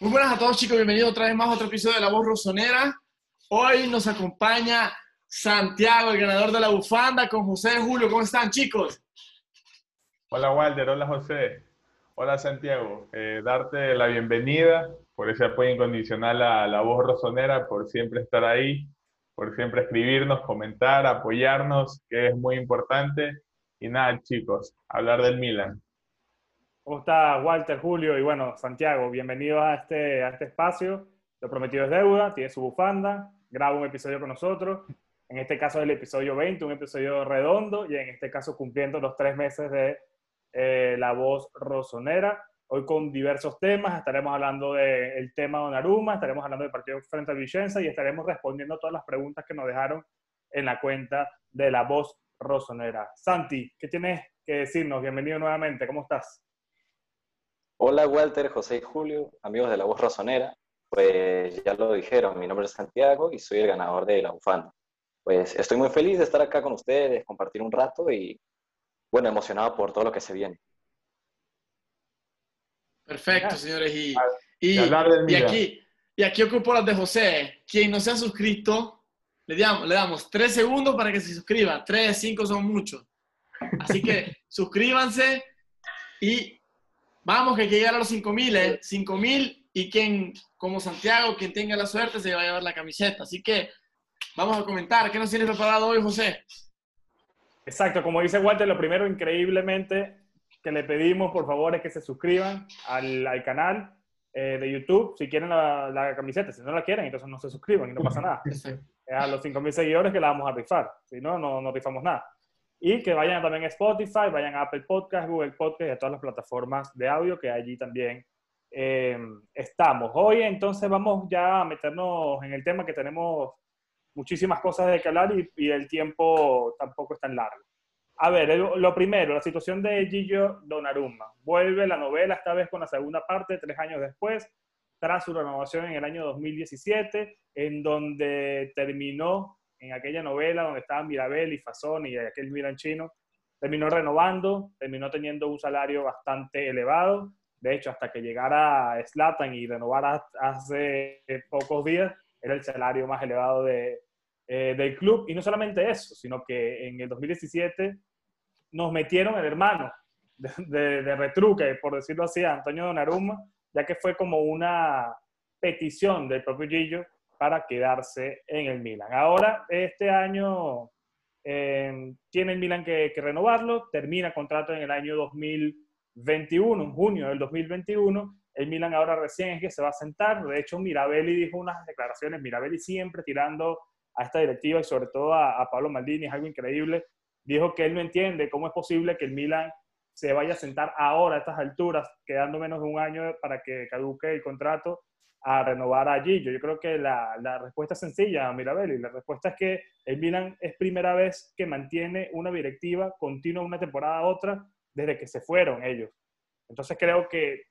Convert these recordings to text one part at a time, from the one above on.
Muy buenas a todos chicos, bienvenidos otra vez más a otro episodio de La Voz Rosonera. Hoy nos acompaña Santiago, el ganador de la bufanda, con José Julio. ¿Cómo están chicos? Hola Walter, hola José, hola Santiago. Eh, darte la bienvenida por ese apoyo incondicional a La Voz Rosonera, por siempre estar ahí, por siempre escribirnos, comentar, apoyarnos, que es muy importante. Y nada chicos, hablar del Milan. ¿Cómo está Walter, Julio y bueno, Santiago? Bienvenidos a este, a este espacio. Lo prometido es deuda, tiene su bufanda, graba un episodio con nosotros. En este caso es el episodio 20, un episodio redondo y en este caso cumpliendo los tres meses de eh, La Voz Rosonera. Hoy con diversos temas, estaremos hablando del tema de Donnarumma, estaremos hablando del partido frente a Vicenza y estaremos respondiendo todas las preguntas que nos dejaron en la cuenta de La Voz Rosonera. Santi, ¿qué tienes que decirnos? Bienvenido nuevamente, ¿cómo estás? Hola Walter, José y Julio, amigos de la voz razonera. Pues ya lo dijeron, mi nombre es Santiago y soy el ganador de la bufanda. Pues estoy muy feliz de estar acá con ustedes, compartir un rato y bueno, emocionado por todo lo que se viene. Perfecto, señores. Y, y, aquí, y aquí ocupo las de José. Quien no se ha suscrito, le damos, le damos tres segundos para que se suscriba. Tres, cinco son muchos. Así que suscríbanse y Vamos, que hay que llegar a los 5.000, ¿eh? 5.000 y quien, como Santiago, quien tenga la suerte, se va a llevar la camiseta. Así que vamos a comentar. ¿Qué nos tienes preparado hoy, José? Exacto, como dice Walter, lo primero, increíblemente, que le pedimos, por favor, es que se suscriban al, al canal eh, de YouTube si quieren la, la, camiseta. Si no la quieren, entonces no se suscriban y no pasa nada. A los 5.000 seguidores que la vamos a rifar. Si no, no, no rifamos nada. Y que vayan también a Spotify, vayan a Apple Podcast, Google Podcast y a todas las plataformas de audio que allí también eh, estamos. Hoy entonces vamos ya a meternos en el tema que tenemos muchísimas cosas de que hablar y, el tiempo tampoco es tan largo. A ver, lo primero, la situación de Gillo Donnarumma. Vuelve la novela esta vez con la segunda parte, tres años después, tras su renovación en el año 2017, en donde terminó en aquella novela donde estaban Mirabel y Fasón y aquel Milan chino, terminó renovando, terminó teniendo un salario bastante elevado. De hecho, hasta que llegara Slatan y renovara hace pocos días, era el salario más elevado de, eh, del club. Y no solamente eso, sino que en el 2017 nos metieron el hermano de, de, retruque, por decirlo así, Antonio Donnarumma, ya que fue como una petición del propio Gillo para quedarse en el Milan. Ahora, este año eh, tiene el Milan que, renovarlo, termina contrato en el año 2021, en junio del 2021. El Milan ahora recién es que se va a sentar. De hecho, Mirabelli dijo unas declaraciones, Mirabelli siempre tirando a esta directiva y sobre todo a, a Pablo Maldini, es algo increíble. Dijo que él no entiende cómo es posible que el Milan se vaya a sentar ahora a estas alturas, quedando menos de un año para que caduque el contrato a renovar a Gillo. Yo creo que la, la respuesta es sencilla, Mirabelli. La respuesta es que el Milan es primera vez que mantiene una directiva continua una temporada a otra desde que se fueron ellos. Entonces creo que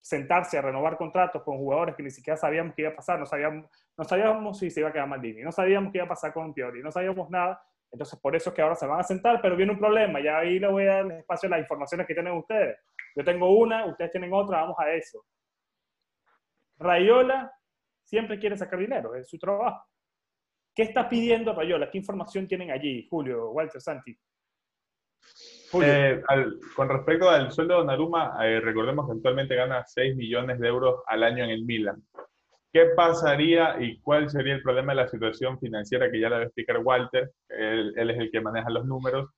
sentarse a renovar contratos con jugadores que ni siquiera sabíamos qué iba a pasar, no sabíamos, no sabíamos si se iba a quedar Maldini, no sabíamos qué iba a pasar con Piori, no sabíamos nada. Entonces por eso es que ahora se van a sentar, pero viene un problema. Ya ahí le voy a dar espacio a las informaciones que tienen ustedes. Yo tengo una, ustedes tienen otra, vamos a eso. Rayola siempre quiere sacar dinero, es su trabajo. ¿Qué está pidiendo Rayola? ¿Qué información tienen allí, Julio, Walter, Santi? Eh, con respecto al sueldo de Naruma, eh, recordemos que actualmente gana 6 millones de euros al año en el Milan. ¿Qué pasaría y cuál sería el problema de la situación financiera que ya la va a explicar Walter? Él es el que maneja los números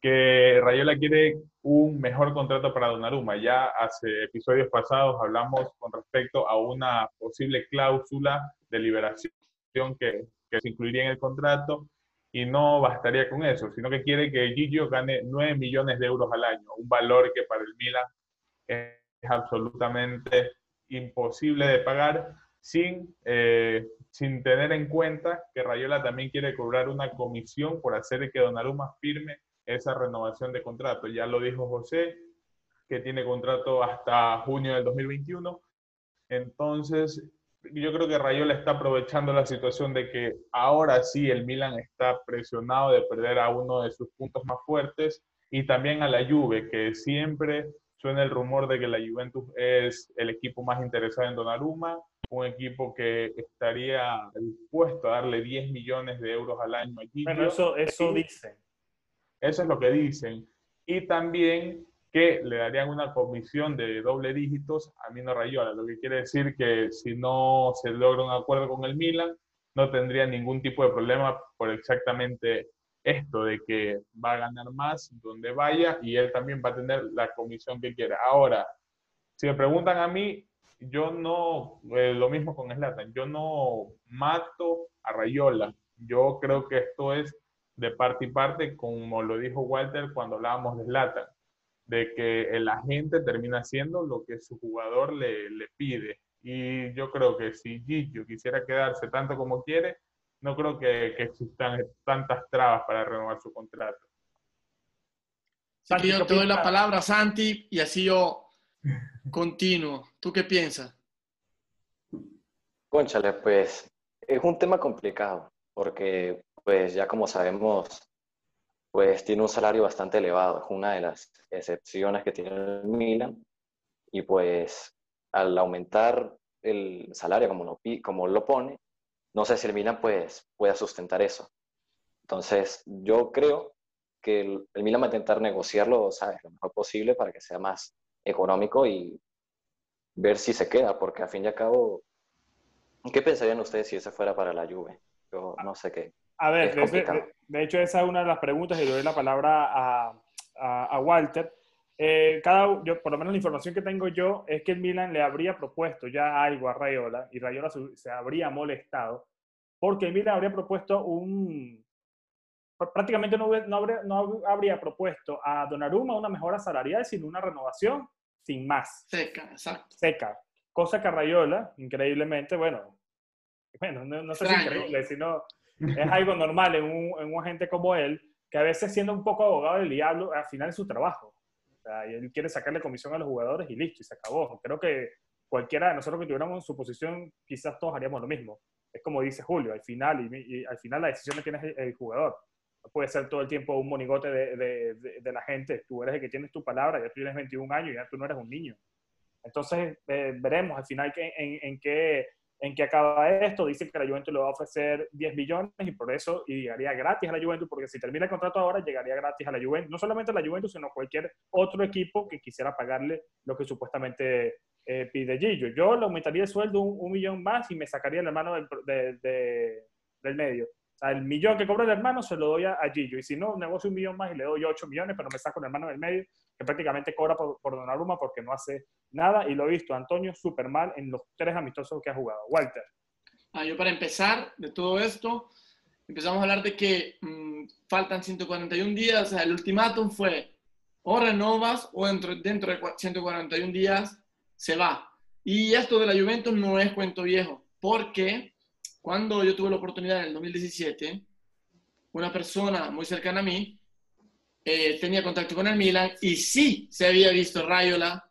que Rayola quiere un mejor contrato para Donnarumma. Ya hace episodios pasados hablamos con respecto a una posible cláusula de liberación que, que se incluiría en el contrato y no bastaría con eso, sino que quiere que Gigio gane 9 millones de euros al año, un valor que para el Milan es absolutamente imposible de pagar sin, eh, sin tener en cuenta que Rayola también quiere cobrar una comisión por hacer que Donnarumma firme esa renovación de contrato. Ya lo dijo José, que tiene contrato hasta junio del 2021. Entonces, yo creo que Rayola está aprovechando la situación de que ahora sí el Milan está presionado de perder a uno de sus puntos más fuertes y también a la Juve, que siempre suena el rumor de que la Juventus es el equipo más interesado en Donnarumma, un equipo que estaría dispuesto a darle 10 millones de euros al año. Bueno, eso, eso dicen. Eso es lo que dicen. Y también que le darían una comisión de doble dígitos a Mino Rayola, lo que quiere decir que si no se logra un acuerdo con el Milan, no tendría ningún tipo de problema por exactamente esto de que va a ganar más donde vaya y él también va a tener la comisión que quiera. Ahora, si me preguntan a mí, yo no, eh, lo mismo con Slatan, yo no mato a Rayola. Yo creo que esto es de parte y parte, como lo dijo Walter cuando hablábamos de Slatan, de que el agente termina haciendo lo que su jugador le, le pide. Y yo creo que si Gigi quisiera quedarse tanto como quiere, no creo que, que existan tantas trabas para renovar su contrato. Santi, yo te doy la palabra, Santi, y así yo continuo. ¿Tú qué piensas? Conchale, pues es un tema complicado, porque pues ya como sabemos, pues tiene un salario bastante elevado, es una de las excepciones que tiene el Milan, y pues al aumentar el salario como lo, como lo pone, no sé si el Milan pues, pueda sustentar eso. Entonces, yo creo que el, Milan va a intentar negociarlo, ¿sabes? Lo mejor posible para que sea más económico y ver si se queda, porque a fin y al cabo, ¿qué pensarían ustedes si ese fuera para la Juve? Yo no sé qué. A ver, de, hecho esa es una de las preguntas y le doy la palabra a, a, Walter. Eh, cada, yo, por lo menos la información que tengo yo es que el Milan le habría propuesto ya algo a Rayola y Rayola se, habría molestado porque el Milan habría propuesto un... Prácticamente no, no, habría, no habría propuesto a Donnarumma una mejora salarial, sino una renovación sin más. Seca, exacto. Seca. Cosa que Rayola, increíblemente, bueno, bueno, no, sé si increíble, sino es algo normal en un, en un agente como él, que a veces siendo un poco abogado del diablo, al final es su trabajo. O sea, y él quiere sacarle comisión a los jugadores y listo, y se acabó. Creo que cualquiera de nosotros que tuviéramos su posición, quizás todos haríamos lo mismo. Es como dice Julio, al final, y, al final la decisión la tiene el, jugador. No puede ser todo el tiempo un monigote de, de, de, la gente. Tú eres el que tienes tu palabra, ya tú tienes 21 años, ya tú no eres un niño. Entonces, eh, veremos al final que, en, en qué en qué acaba esto. Dice que la Juventus le va a ofrecer 10 millones y por eso y llegaría gratis a la Juventus, porque si termina el contrato ahora, llegaría gratis a la Juventus. No solamente a la Juventus, sino a cualquier otro equipo que quisiera pagarle lo que supuestamente eh, pide Gillo. Yo le aumentaría el sueldo un, millón más y me sacaría el hermano del, del medio. O sea, el millón que cobra el hermano se lo doy a, Gillo. Y si no, negocio un millón más y le doy 8 millones, pero me saco el hermano del medio, que prácticamente cobra por, por Donnarumma porque no hace nada. Y lo he visto, Antonio, súper mal en los tres amistosos que ha jugado. Walter. Ah, yo para empezar de todo esto, empezamos a hablar de que mm, faltan 141 días. O sea, el ultimátum fue o renovas o dentro, dentro de 141 días se va. Y esto de la Juventus no es cuento viejo, porque cuando yo tuve la oportunidad en el 2017, una persona muy cercana a mí eh, tenía contacto con el Milan y sí se había visto Rayola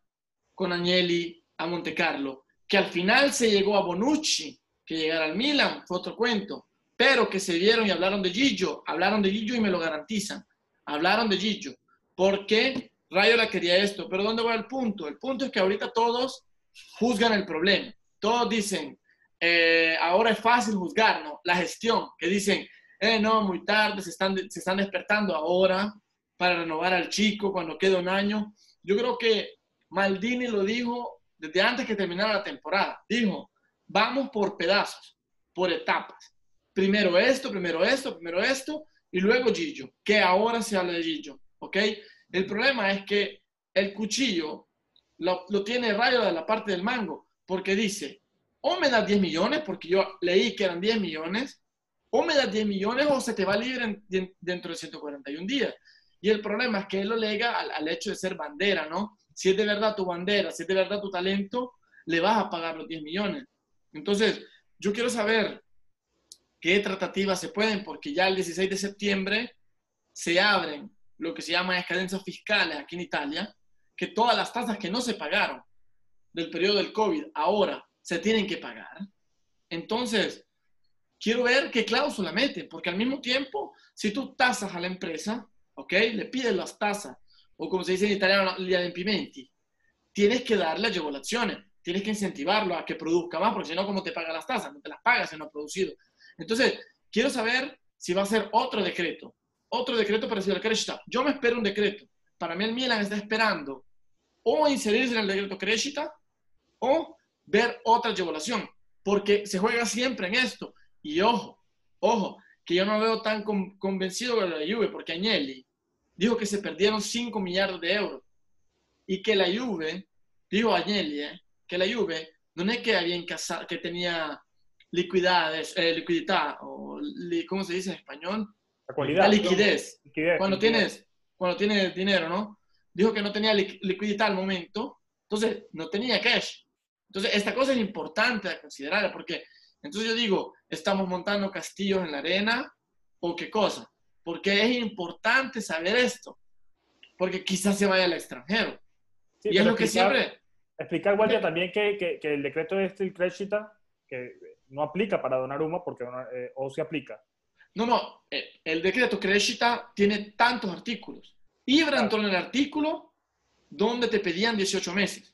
con Agnelli a Monte Carlo, que al final se llegó a Bonucci, que llegara al Milan, fue otro cuento, pero que se vieron y hablaron de Gillo, hablaron de Gillo y me lo garantizan, hablaron de Gillo, porque Rayola quería esto, pero ¿dónde va el punto? El punto es que ahorita todos juzgan el problema, todos dicen, eh, ahora es fácil juzgar, ¿no? La gestión, que dicen, eh, no, muy tarde, se están, se están despertando ahora para renovar al chico cuando queda un año. Yo creo que Maldini lo dijo desde antes que terminara la temporada. Dijo, vamos por pedazos, por etapas. Primero esto, primero esto, primero esto, y luego Gillo, que ahora se habla de Gillo, ¿ok? El problema es que el cuchillo lo, tiene Rayo de la parte del mango, porque dice, o me das 10 millones, porque yo leí que eran 10 millones, o me das 10 millones o se te va libre dentro de 141 días. Y el problema es que él lo lega al, hecho de ser bandera, ¿no? Si es de verdad tu bandera, si es de verdad tu talento, le vas a pagar los 10 millones. Entonces, yo quiero saber qué tratativas se pueden, porque ya el 16 de septiembre se abren lo que se llama escadencias fiscales aquí en Italia, que todas las tasas que no se pagaron del periodo del COVID ahora se tienen que pagar. Entonces, quiero ver qué cláusula mete, porque al mismo tiempo, si tú tasas a la empresa, ¿ok? Le pides las tasas, o como se dice en italiano, gli adempimenti, tienes que darle evaluaciones, tienes que incentivarlo a que produzca más, porque si no, ¿cómo te paga las tasas? No te las pagas si no ha producido. Entonces, quiero saber si va a ser otro decreto, otro decreto parecido al Crescita. Yo me espero un decreto. Para mí el Milan está esperando o inserirse en el decreto Crescita o ver otra evaluación, porque se juega siempre en esto. Y ojo, ojo, que yo no veo tan convencido con la Juve, porque Agnelli dijo que se perdieron 5 millardos de euros y que la Juve, dijo Agnelli, eh, que la Juve no es que había que tenía liquidades, eh, liquidità, o ¿cómo se dice en español? La, liquidez. cuando, Tienes, cuando tienes dinero, ¿no? Dijo que no tenía liquididad al momento, entonces no tenía cash. Entonces, esta cosa es importante a considerar, porque entonces yo digo, ¿estamos montando castillos en la arena o qué cosa? Porque es importante saber esto, porque quizás se vaya al extranjero. y es lo que siempre... Explicar, Walter, también que, que, que, el decreto de este Creshita, que no aplica para Donnarumma, porque eh, o se aplica. No, no, eh, el decreto Crescita tiene tantos artículos. Ibra entró en el artículo donde te pedían 18 meses.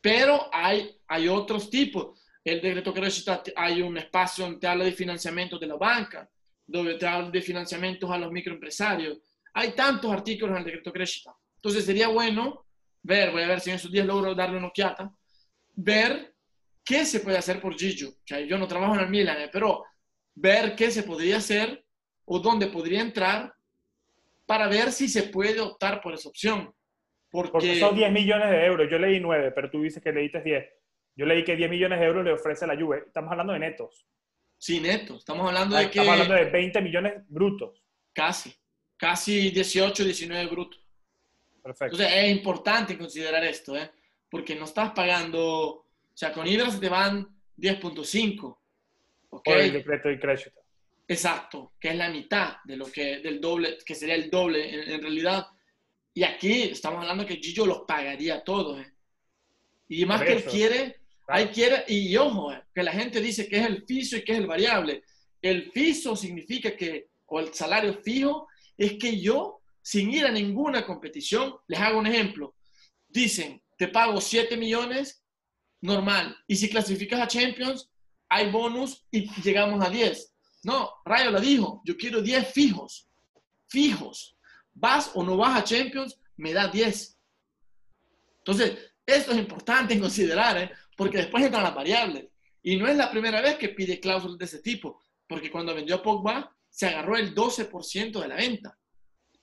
Pero hay, hay otros tipos. El decreto Crescita hay un espacio donde te habla de financiamiento de la banca, donde te habla de financiamientos a los microempresarios. Hay tantos artículos en el decreto Crescita. Entonces sería bueno ver, voy a ver si en esos días logro darle una ojeada, ver qué se puede hacer por Gigio. O sea, yo no trabajo en el Milan, eh, pero ver qué se podría hacer o dónde podría entrar para ver si se puede optar por esa opción. Porque, son 10 millones de euros. Yo leí 9, pero tú dices que leíste 10. Yo leí que 10 millones de euros le ofrece la Juve. Estamos hablando de netos. Sí, netos. Estamos hablando de que... Estamos hablando de 20 millones brutos. Casi. Casi 18, 19 brutos. Perfecto. Entonces es importante considerar esto, ¿eh? Porque no estás pagando... O sea, con Ibra se te van 10.5. Por el decreto de crédito. Exacto, que es la mitad de lo que, del doble, que sería el doble en, realidad. Y aquí estamos hablando que Gillo los pagaría todos. ¿eh? Y más que él quiere, hay quiere, y ojo, ¿eh? que la gente dice que es el fijo y que es el variable. El fijo significa que, o el salario fijo, es que yo, sin ir a ninguna competición, les hago un ejemplo. Dicen, te pago 7 millones, normal. Y si clasificas a Champions, hay bonus y llegamos a 10. No, Rayo la dijo, yo quiero 10 fijos, fijos. Vas o no vas a Champions, me da 10. Entonces, esto es importante considerar, ¿eh? Porque después entran las variables. Y no es la primera vez que pide cláusulas de ese tipo, porque cuando vendió a Pogba, se agarró el 12% de la venta.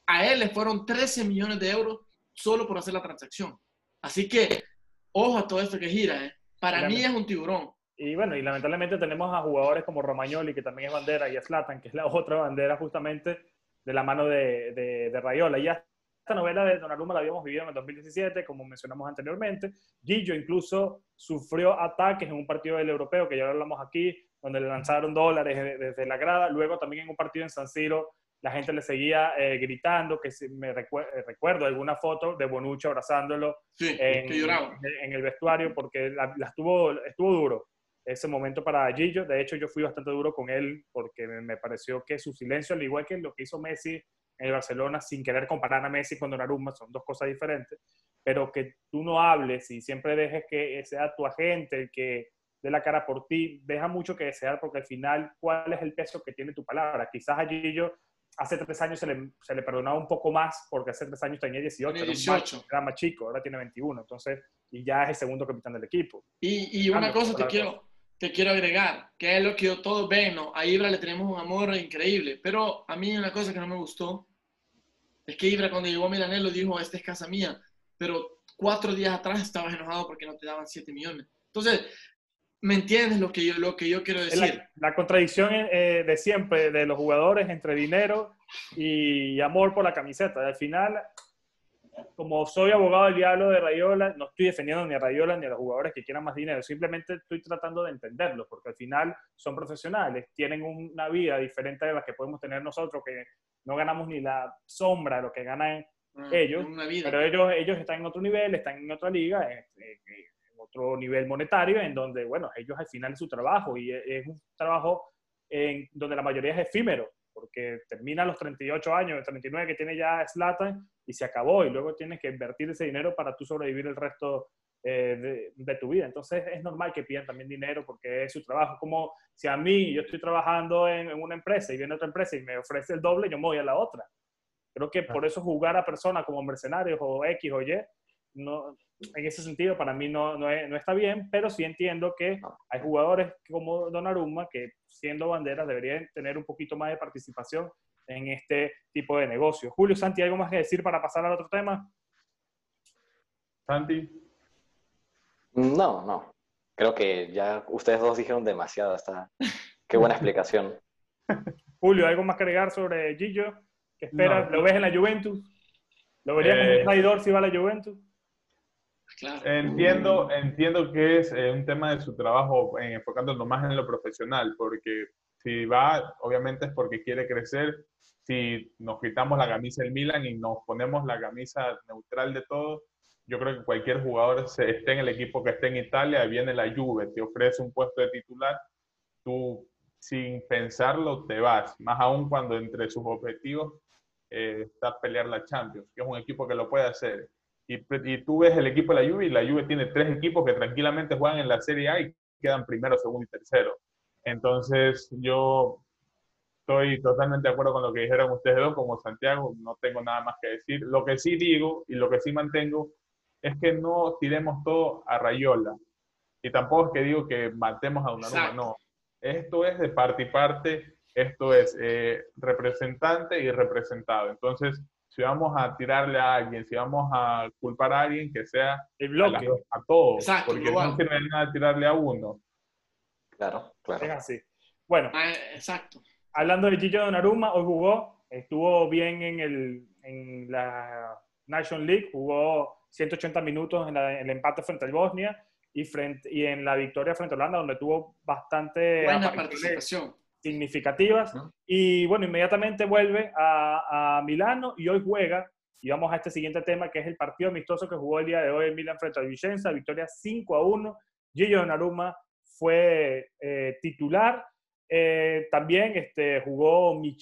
A él le fueron 13 millones de euros solo por hacer la transacción. Así que, ojo a todo esto que gira. ¿eh? Para mí es un tiburón. Y bueno, y lamentablemente tenemos a jugadores como Romagnoli, que también es bandera, y a Zlatan, que es la otra bandera justamente de la mano de, de, Rayola. Ya esta novela de Donnarumma la habíamos vivido en el 2017, como mencionamos anteriormente. Gillo incluso sufrió ataques en un partido del europeo, que ya lo hablamos aquí, donde le lanzaron dólares desde la grada. Luego también en un partido en San Siro, la gente le seguía eh, gritando, que me eh, recuerdo alguna foto de Bonucci abrazándolo en, en, el vestuario, porque la, estuvo, estuvo duro ese momento para Gillo. De hecho, yo fui bastante duro con él porque me pareció que su silencio, al igual que lo que hizo Messi el Barcelona, sin querer comparar a Messi con Donnarumma, son dos cosas diferentes, pero que tú no hables y siempre dejes que sea tu agente el que dé la cara por ti, deja mucho que desear porque al final, ¿cuál es el peso que tiene tu palabra? Quizás a Gillo hace tres años se le, se le, perdonaba un poco más porque hace tres años tenía 18, 18. Era, más, chico, ahora tiene 21, entonces, y ya es el segundo capitán del equipo. Y, y una cosa te quiero, te quiero agregar, que es lo que todos ven, ¿no? A Ibra le tenemos un amor increíble, pero a mí una cosa que no me gustó es que Ibra cuando llegó a Milanello dijo, esta es casa mía, pero cuatro días atrás estabas enojado porque no te daban 7 millones. Entonces, ¿me entiendes lo que yo, lo que yo quiero decir? La, contradicción eh, de siempre de los jugadores entre dinero y amor por la camiseta. Al final, como soy abogado del diablo de Rayola, no estoy defendiendo ni a Rayola ni a los jugadores que quieran más dinero, simplemente estoy tratando de entenderlo, porque al final son profesionales, tienen una vida diferente de la que podemos tener nosotros, que no ganamos ni la sombra de lo que ganan ah, ellos, pero ellos, ellos están en otro nivel, están en otra liga, en, otro nivel monetario, en donde, bueno, ellos al final es su trabajo y es un trabajo en donde la mayoría es efímero, porque termina los 38 años, 39 que tiene ya Slatan y se acabó y luego tienes que invertir ese dinero para tú sobrevivir el resto eh, de, tu vida. Entonces es normal que pidan también dinero porque es su trabajo. Como si a mí yo estoy trabajando en, en una empresa y viene otra empresa y me ofrece el doble, yo me voy a la otra. Creo que por eso jugar a personas como mercenarios o X o Y, no, en ese sentido para mí no, no, está bien, pero sí entiendo que hay jugadores como Donnarumma que siendo banderas deberían tener un poquito más de participación en este tipo de negocios. Julio, Santi, ¿algo más que decir para pasar al otro tema? Santi. No, no. Creo que ya ustedes dos dijeron demasiado. Hasta... Qué buena explicación. Julio, ¿algo más que agregar sobre Gillo? ¿Qué esperas? ¿Lo ves en la Juventus? ¿Lo verías como un eh, traidor si va a la Juventus? Entiendo, entiendo que es eh, un tema de su trabajo en, enfocándolo más en lo profesional, porque si va, obviamente es porque quiere crecer. Si nos quitamos la camisa del Milan y nos ponemos la camisa neutral de todos, yo creo que cualquier jugador se, esté en el equipo que esté en Italia, viene la Juve, te ofrece un puesto de titular, tú sin pensarlo te vas, más aún cuando entre sus objetivos eh, está pelear la Champions, que es un equipo que lo puede hacer. Y, y, tú ves el equipo de la Juve y la Juve tiene tres equipos que tranquilamente juegan en la Serie A y quedan primero, segundo y tercero. Entonces yo estoy totalmente de acuerdo con lo que dijeron ustedes dos, como Santiago, no tengo nada más que decir. Lo que sí digo y lo que sí mantengo es que no tiremos todo a Rayola. Y tampoco es que digo que matemos a una no. Esto es de parte y parte esto es eh, representante y representado. Entonces, si vamos a tirarle a alguien, si vamos a culpar a alguien, que sea el bloque. A, todos, porque no sirve nada tirarle a uno. Claro, claro. Es así. Bueno, ah, exacto. Hablando de Gillo Donnarumma, hoy jugó, estuvo bien en, el, en la National League, jugó 180 minutos en, el empate frente al Bosnia y, frente, y en la victoria frente a Holanda, donde tuvo bastante buena participación significativas. Y bueno, inmediatamente vuelve a, a, Milano y hoy juega. Y vamos a este siguiente tema, que es el partido amistoso que jugó el día de hoy en Milan frente a Vicenza, victoria 5 a 1. Gillo Donnarumma fue eh, titular. Eh, también este, jugó mi,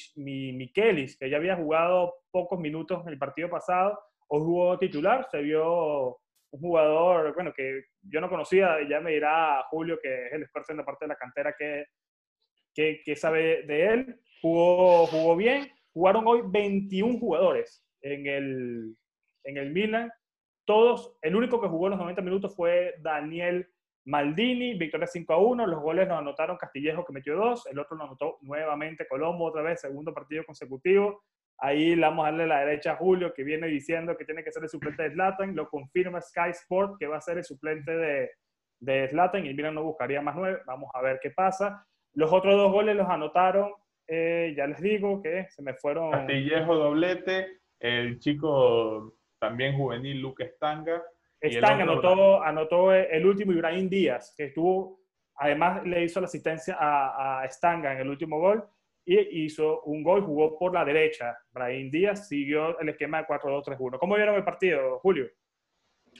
Michelis, que ya había jugado pocos minutos en el partido pasado. Hoy jugó titular, se vio un jugador, bueno, que yo no conocía, ya me dirá Julio, que es el experto en la parte de la cantera, que que, sabe de él. Jugó, jugó bien. Jugaron hoy 21 jugadores en el, en el Milan. Todos, el único que jugó los 90 minutos fue Daniel Maldini, victoria 5 a 1. Los goles nos anotaron Castillejo, que metió dos. El otro lo anotó nuevamente Colombo, otra vez, segundo partido consecutivo. Ahí vamos a darle la derecha a Julio, que viene diciendo que tiene que ser el suplente de Zlatan. Lo confirma Sky Sport, que va a ser el suplente de, de Zlatan. Y Milan no buscaría más nueve. Vamos a ver qué pasa. Los otros dos goles los anotaron, eh, ya les digo que se me fueron. Castillejo doblete, el chico también juvenil Luke Stanga. Stanga anotó, anotó el último Ibrahim Díaz, que estuvo, además le hizo la asistencia a, a Stanga en el último gol y hizo un gol, jugó por la derecha. Ibrahim Díaz siguió el esquema de 4-2-3-1. ¿Cómo vieron el partido, Julio?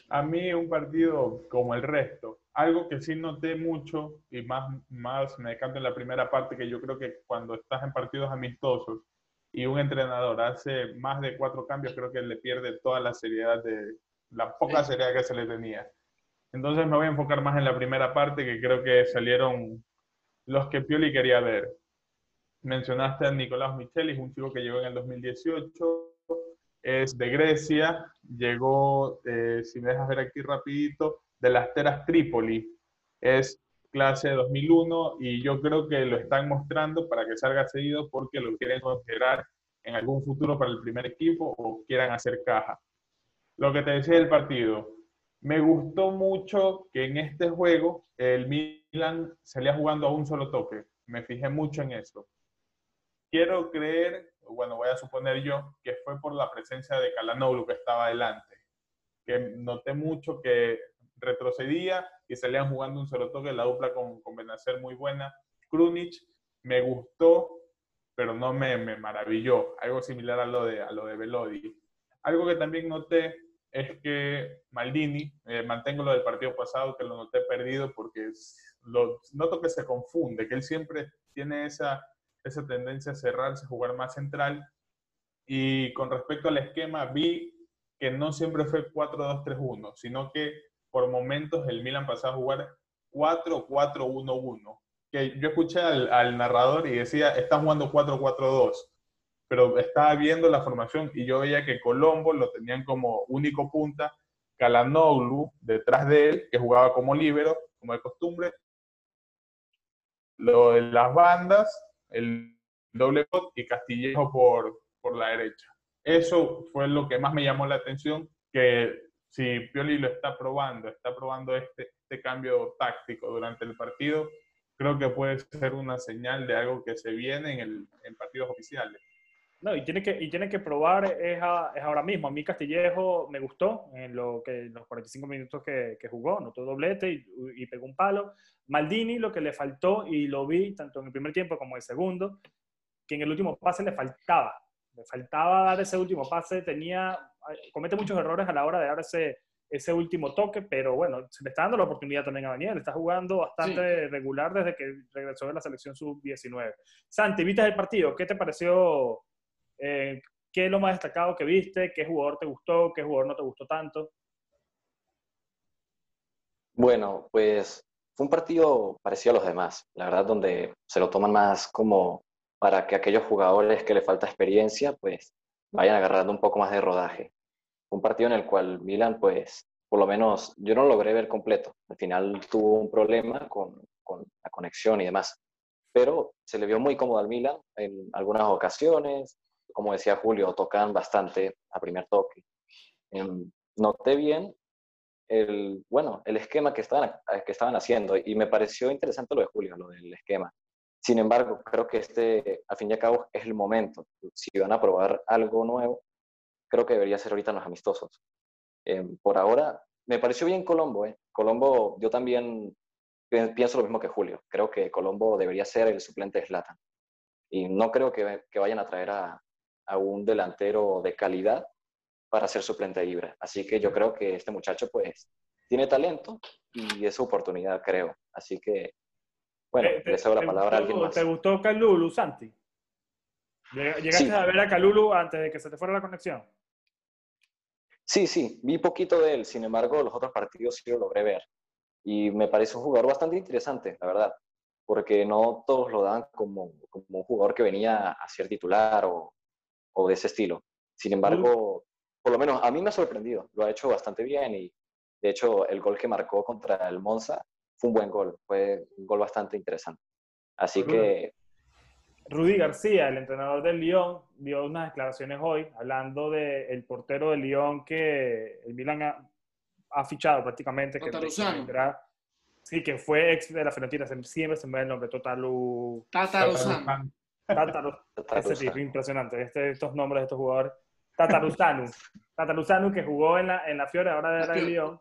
A mí un partido como el resto. Algo que sí noté mucho y más, más me decanto en la primera parte, que yo creo que cuando estás en partidos amistosos y un entrenador hace más de cuatro cambios, creo que le pierde toda la seriedad de la poca seriedad que se le tenía. Entonces me voy a enfocar más en la primera parte, que creo que salieron los que Pioli quería ver. Mencionaste a Nicolás Michelis, un chico que llegó en el 2018, es de Grecia, llegó, eh, si me dejas ver aquí rapidito, de las Teras Trípoli. Es clase 2001 y yo creo que lo están mostrando para que salga seguido porque lo quieren considerar en algún futuro para el primer equipo o quieran hacer caja. Lo que te decía del partido, me gustó mucho que en este juego el Milan salía jugando a un solo toque. Me fijé mucho en eso. Quiero creer bueno, voy a suponer yo que fue por la presencia de Calanoglu que estaba adelante, que noté mucho que retrocedía y salían jugando un solo toque, la dupla con, con Benacer muy buena. Krunic me gustó, pero no me, me, maravilló, algo similar a lo de, a lo de Velodi. Algo que también noté es que Maldini, eh, mantengo lo del partido pasado, que lo noté perdido porque lo, noto que se confunde, que él siempre tiene esa esa tendencia a cerrarse, jugar más central. Y con respecto al esquema, vi que no siempre fue 4-2-3-1, sino que por momentos el Milan pasaba a jugar 4-4-1-1. Que yo escuché al, al, narrador y decía, está jugando 4-4-2, pero estaba viendo la formación y yo veía que Colombo lo tenían como único punta, Calanoglu detrás de él, que jugaba como líbero, como de costumbre. Lo de las bandas, el doble bot y Castillejo por, por la derecha. Eso fue lo que más me llamó la atención, que si Pioli lo está probando, está probando este, este cambio táctico durante el partido, creo que puede ser una señal de algo que se viene en, el, en partidos oficiales. No, y tiene que, y tiene que probar es, es, ahora mismo. A mí Castillejo me gustó en lo que, los 45 minutos que, que jugó, notó doblete y, y, pegó un palo. Maldini lo que le faltó, y lo vi tanto en el primer tiempo como en el segundo, que en el último pase le faltaba. Le faltaba dar ese último pase, tenía, comete muchos errores a la hora de dar ese, ese último toque, pero bueno, se le está dando la oportunidad también a Daniel, está jugando bastante regular desde que regresó de la selección sub-19. Santi, ¿viste el partido? ¿Qué te pareció? Eh, ¿Qué es lo más destacado que viste? ¿Qué jugador te gustó? ¿Qué jugador no te gustó tanto? Bueno, pues fue un partido parecido a los demás, la verdad, donde se lo toman más como para que aquellos jugadores que le falta experiencia, pues vayan agarrando un poco más de rodaje. Un partido en el cual Milan, pues, por lo menos yo no lo logré ver completo. Al final tuvo un problema con, con la conexión y demás. Pero se le vio muy cómodo al Milan en algunas ocasiones. Como decía Julio, tocan bastante a primer toque. Em, noté bien el, bueno, el esquema que estaban, que estaban haciendo y me pareció interesante lo de Julio, lo del esquema. Sin embargo, creo que este, al fin y al cabo, es el momento. Si van a probar algo nuevo, creo que debería ser ahorita los amistosos. Em, por ahora, me pareció bien Colombo. ¿eh? Colombo, yo también pienso lo mismo que Julio. Creo que Colombo debería ser el suplente de Slatan. Y no creo que, que vayan a traer a, a, un delantero de calidad para ser suplente de Ibra. Así que yo creo que este muchacho, pues, tiene talento y es su oportunidad, creo. Así que bueno, le cedo la palabra a alguien más. ¿Te gustó Calulu, Santi? ¿Llegaste a ver a Calulu antes de que se te fuera la conexión? Sí, sí, vi poquito de él, sin embargo, los otros partidos sí lo logré ver. Y me parece un jugador bastante interesante, la verdad, porque no todos lo dan como, como un jugador que venía a ser titular o, o de ese estilo. Sin embargo, por lo menos a mí me ha sorprendido, lo ha hecho bastante bien y de hecho el gol que marcó contra el Monza fue un buen gol, fue un gol bastante interesante. Así que... Rudy García, el entrenador del Lyon, dio unas declaraciones hoy hablando del portero del Lyon que el Milan ha, fichado prácticamente. Que, sí, que fue ex de la Fiorentina, siempre se me ve el nombre, Totalu... Tataruzano. Ese impresionante, este, estos nombres de estos jugadores. Tataruzanu. Tataruzanu que jugó en la, en la Fiore, ahora de la Lyon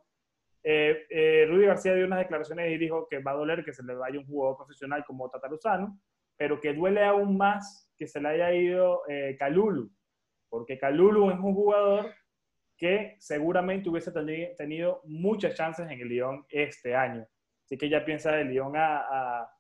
eh, eh, Rudy García dio unas declaraciones y dijo que va a doler que se le vaya un jugador profesional como Tataruzano, pero que duele aún más que se le haya ido eh, Calulu, porque Calulu es un jugador que seguramente hubiese tenido muchas chances en el Lyon este año. Así que ya piensa el Lyon a,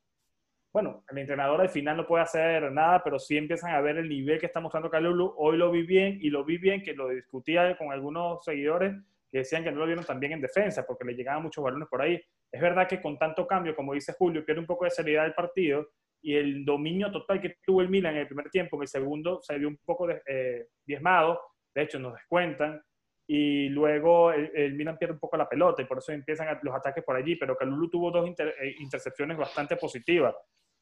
Bueno, el entrenador al final no puede hacer nada, pero sí empiezan a ver el nivel que está mostrando Calulu. Hoy lo vi bien y lo vi bien, que lo discutía con algunos seguidores que decían que no lo vieron también en defensa, porque le llegaban muchos balones por ahí. Es verdad que con tanto cambio, como dice Julio, pierde un poco de seriedad el partido y el dominio total que tuvo el Milan en el primer tiempo, en el segundo se vio un poco de, eh, diezmado, de hecho nos descuentan, y luego el, Milan pierde un poco la pelota y por eso empiezan los ataques por allí, pero Calulu tuvo dos eh, intercepciones bastante positivas.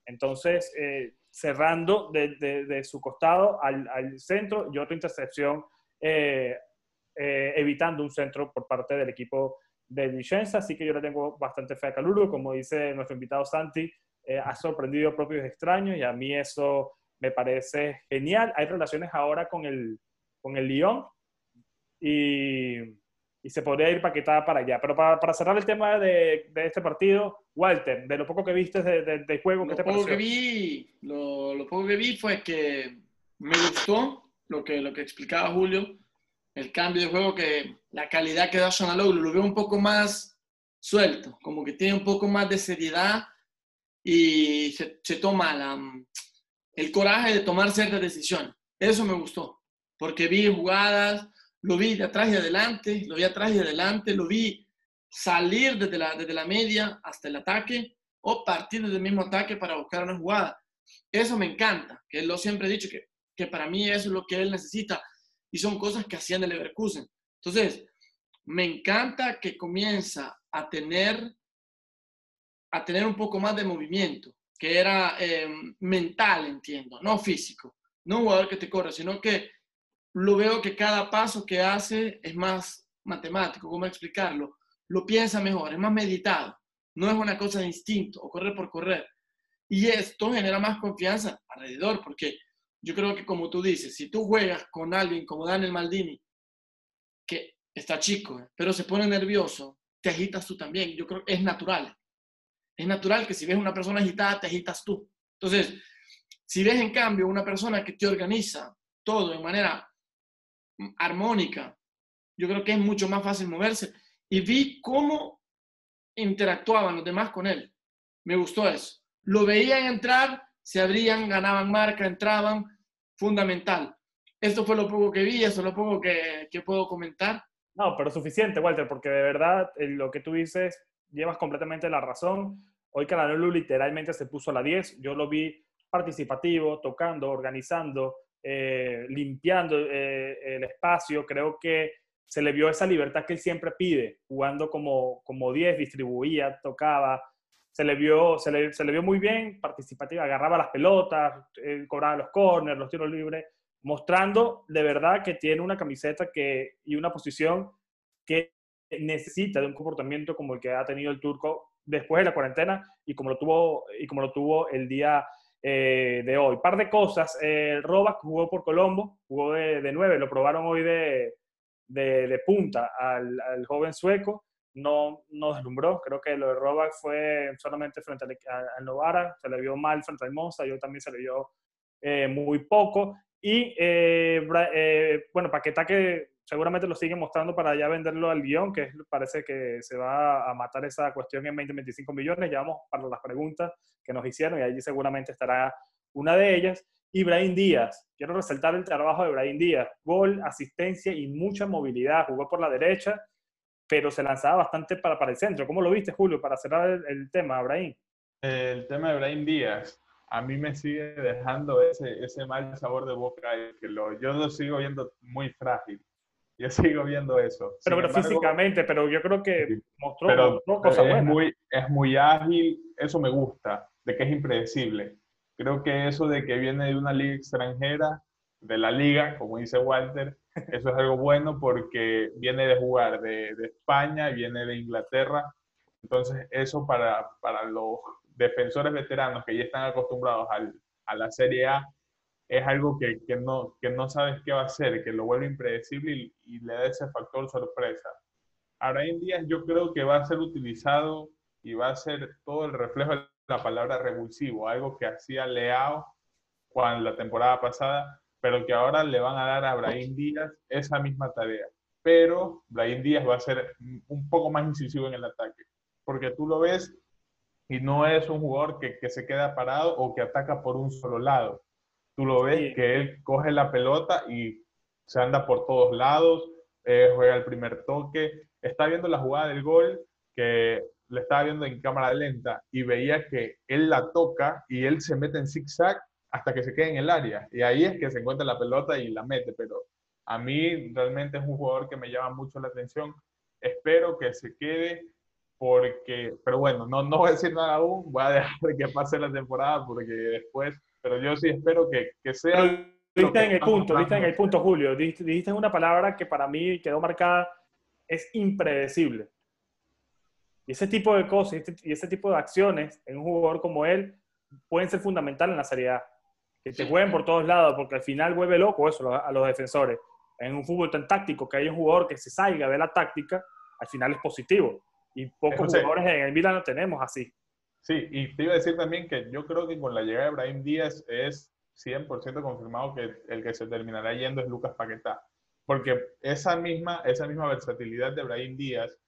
Entonces, eh, cerrando de, su costado al, al, centro y otra intercepción eh, eh, evitando un centro por parte del equipo de Vicenza, así que yo le tengo bastante fe a Calulu, como dice nuestro invitado Santi, eh, ha sorprendido a propios extraños y a mí eso me parece genial. Hay relaciones ahora con el, con el Lyon y, y se podría ir paquetada para allá. Pero para, para cerrar el tema de, de, este partido, Walter, de lo poco que viste del de, juego, ¿qué lo te poco Que vi, lo, lo, poco que vi fue que me gustó lo que, lo que explicaba Julio, el cambio de juego, que la calidad que da Shonaloglu, lo veo un poco más suelto, como que tiene un poco más de seriedad y se, toma el coraje de tomar ciertas decisiones. Eso me gustó, porque vi jugadas, lo vi de atrás y adelante, lo vi atrás y adelante, lo vi salir desde la, desde la media hasta el ataque o partir desde el mismo ataque para buscar una jugada. Eso me encanta, que lo siempre he dicho, que, que para mí eso es lo que él necesita y son cosas que hacían el Leverkusen. Entonces, me encanta que comienza a tener, a tener un poco más de movimiento, que era eh, mental, entiendo, no físico. No un jugador que te corre, sino que lo veo que cada paso que hace es más matemático, ¿cómo explicarlo? Lo piensa mejor, es más meditado. No es una cosa de instinto o correr por correr. Y esto genera más confianza alrededor, porque yo creo que como tú dices, si tú juegas con alguien como Daniel Maldini, que está chico, ¿eh? pero se pone nervioso, te agitas tú también. Yo creo que es natural. Es natural que si ves una persona agitada, te agitas tú. Entonces, si ves en cambio una persona que te organiza todo de manera armónica, yo creo que es mucho más fácil moverse. Y vi cómo interactuaban los demás con él. Me gustó eso. Lo veían entrar, se abrían, ganaban marca, entraban, fundamental. Esto fue lo poco que vi, eso es lo poco que, que puedo comentar. No, pero suficiente, Walter, porque de verdad eh, lo que tú dices, llevas completamente la razón. Hoy Canalolu literalmente se puso a la 10. Yo lo vi participativo, tocando, organizando, eh, limpiando eh, el espacio. Creo que se le vio esa libertad que él siempre pide, jugando como, como 10, distribuía, tocaba. Se le, vio, se, le, se le vio muy bien, participativo, agarraba las pelotas, cobraba los corners, los tiros libres mostrando de verdad que tiene una camiseta que, y una posición que necesita de un comportamiento como el que ha tenido el turco después de la cuarentena y como lo tuvo, y como lo tuvo el día eh, de hoy. Par de cosas. Eh, jugó por Colombo, jugó de, de 9, lo probaron hoy de, de, punta al, joven sueco. No, no deslumbró, creo que lo de Robak fue solamente frente al, Novara, se le vio mal frente al Monza, yo también se le vio eh, muy poco. Y eh, eh, bueno, Paquetá que seguramente lo sigue mostrando para ya venderlo al guion, que parece que se va a matar esa cuestión en 20, 25 millones. Ya vamos para las preguntas que nos hicieron y allí seguramente estará una de ellas. Ibrahim Díaz, quiero resaltar el trabajo de Ibrahim Díaz. Gol, asistencia y mucha movilidad. Jugó por la derecha, pero se lanzaba bastante para, para el centro. ¿Cómo lo viste, Julio, para cerrar el, el tema, Ibrahim? El tema de Ibrahim Díaz a mí me sigue dejando ese, ese mal sabor de boca, que lo, yo lo sigo viendo muy frágil. Yo sigo viendo eso. Pero, pero físicamente, pero yo creo que mostró, cosas es Muy, es muy ágil, eso me gusta, de que es impredecible. Creo que eso de que viene de una liga extranjera, de la liga, como dice Walter, eso es algo bueno porque viene de jugar de, de España, viene de Inglaterra. Entonces, eso para, para los defensores veteranos que ya están acostumbrados al, a la Serie A, es algo que, que, no, que no sabes qué va a hacer, que lo vuelve impredecible y, le da ese factor sorpresa. Ahora en día yo creo que va a ser utilizado y va a ser todo el reflejo de la palabra revulsivo, algo que hacía Leao cuando la temporada pasada, pero que ahora le van a dar a Brahim Díaz esa misma tarea. Pero Brahim Díaz va a ser un poco más incisivo en el ataque, porque tú lo ves y no es un jugador que, que, se queda parado o que ataca por un solo lado. Tú lo ves que él coge la pelota y se anda por todos lados, eh, juega el primer toque, está viendo la jugada del gol que le estaba viendo en cámara lenta y veía que él la toca y él se mete en zigzag hasta que se quede en el área. Y ahí es que se encuentra la pelota y la mete. Pero a mí realmente es un jugador que me llama mucho la atención. Espero que se quede porque, pero bueno, no, no voy a decir nada aún, voy a dejar que pase la temporada porque después, pero yo sí espero que, que sea... Pero en el punto, viste en el punto, Julio, dijiste una palabra que para mí quedó marcada, es impredecible. Y ese tipo de cosas y ese tipo de acciones en un jugador como él pueden ser fundamentales en la Serie A. Que te jueguen por todos lados, porque al final vuelve loco eso a los defensores. En un fútbol tan táctico que hay un jugador que se salga de la táctica, al final es positivo. Y pocos jugadores en el Milan lo tenemos así. Sí, y te iba a decir también que yo creo que con la llegada de Brahim Díaz es 100% confirmado que el que se terminará yendo es Lucas Paquetá. Porque esa misma, esa misma versatilidad de Brahim Díaz,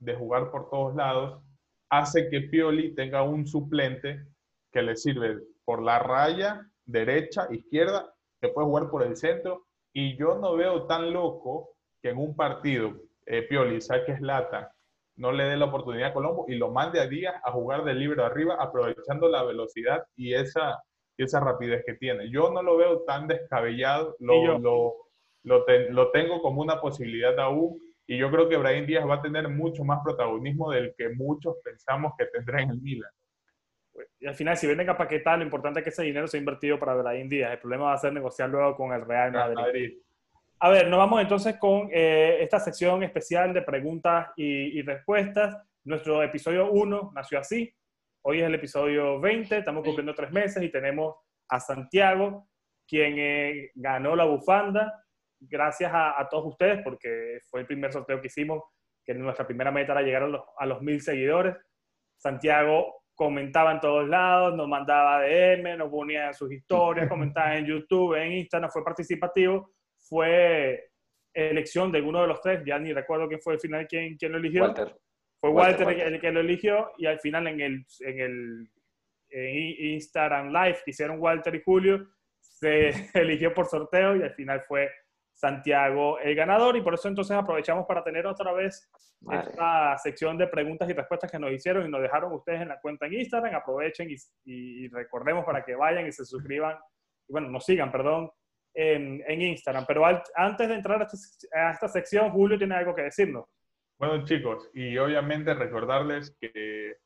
de jugar por todos lados, hace que Pioli tenga un suplente que le sirve por la raya derecha, izquierda, te puede jugar por el centro. Y yo no veo tan loco que en un partido eh, Pioli saque Lata, no le dé la oportunidad a Colombo y lo mande a Díaz a jugar de libre arriba, aprovechando la velocidad y esa, esa rapidez que tiene. Yo no lo veo tan descabellado, lo, lo, lo, tengo como una posibilidad aún y yo creo que Brahim Díaz va a tener mucho más protagonismo del que muchos pensamos que tendrá en el Milan. Y al final, si vienen a paquetar, lo importante es que ese dinero sea invertido para Brahim Díaz. El problema va a ser negociar luego con el Real Madrid. A ver, nos vamos entonces con eh, esta sección especial de preguntas y, respuestas. Nuestro episodio 1 nació así. Hoy es el episodio 20, estamos cumpliendo tres meses y tenemos a Santiago, quien eh, ganó la bufanda. Gracias a, todos ustedes, porque fue el primer sorteo que hicimos, que nuestra primera meta era llegar a los, a los mil seguidores. Santiago comentaba en todos lados, nos mandaba DM, nos ponía sus historias, comentaba en YouTube, en Instagram, fue participativo fue elección de uno de los tres, ya ni recuerdo quién fue al final quien, lo eligió. Walter. Fue Walter, el que lo eligió y al final en el, en el Instagram Live que hicieron Walter y Julio, se eligió por sorteo y al final fue Santiago el ganador y por eso entonces aprovechamos para tener otra vez esta sección de preguntas y respuestas que nos hicieron y nos dejaron ustedes en la cuenta en Instagram. Aprovechen y, y recordemos para que vayan y se suscriban, y bueno, nos sigan, perdón, en, Instagram. Pero antes de entrar a esta, sección, Julio tiene algo que decirnos. Bueno, chicos, y obviamente recordarles que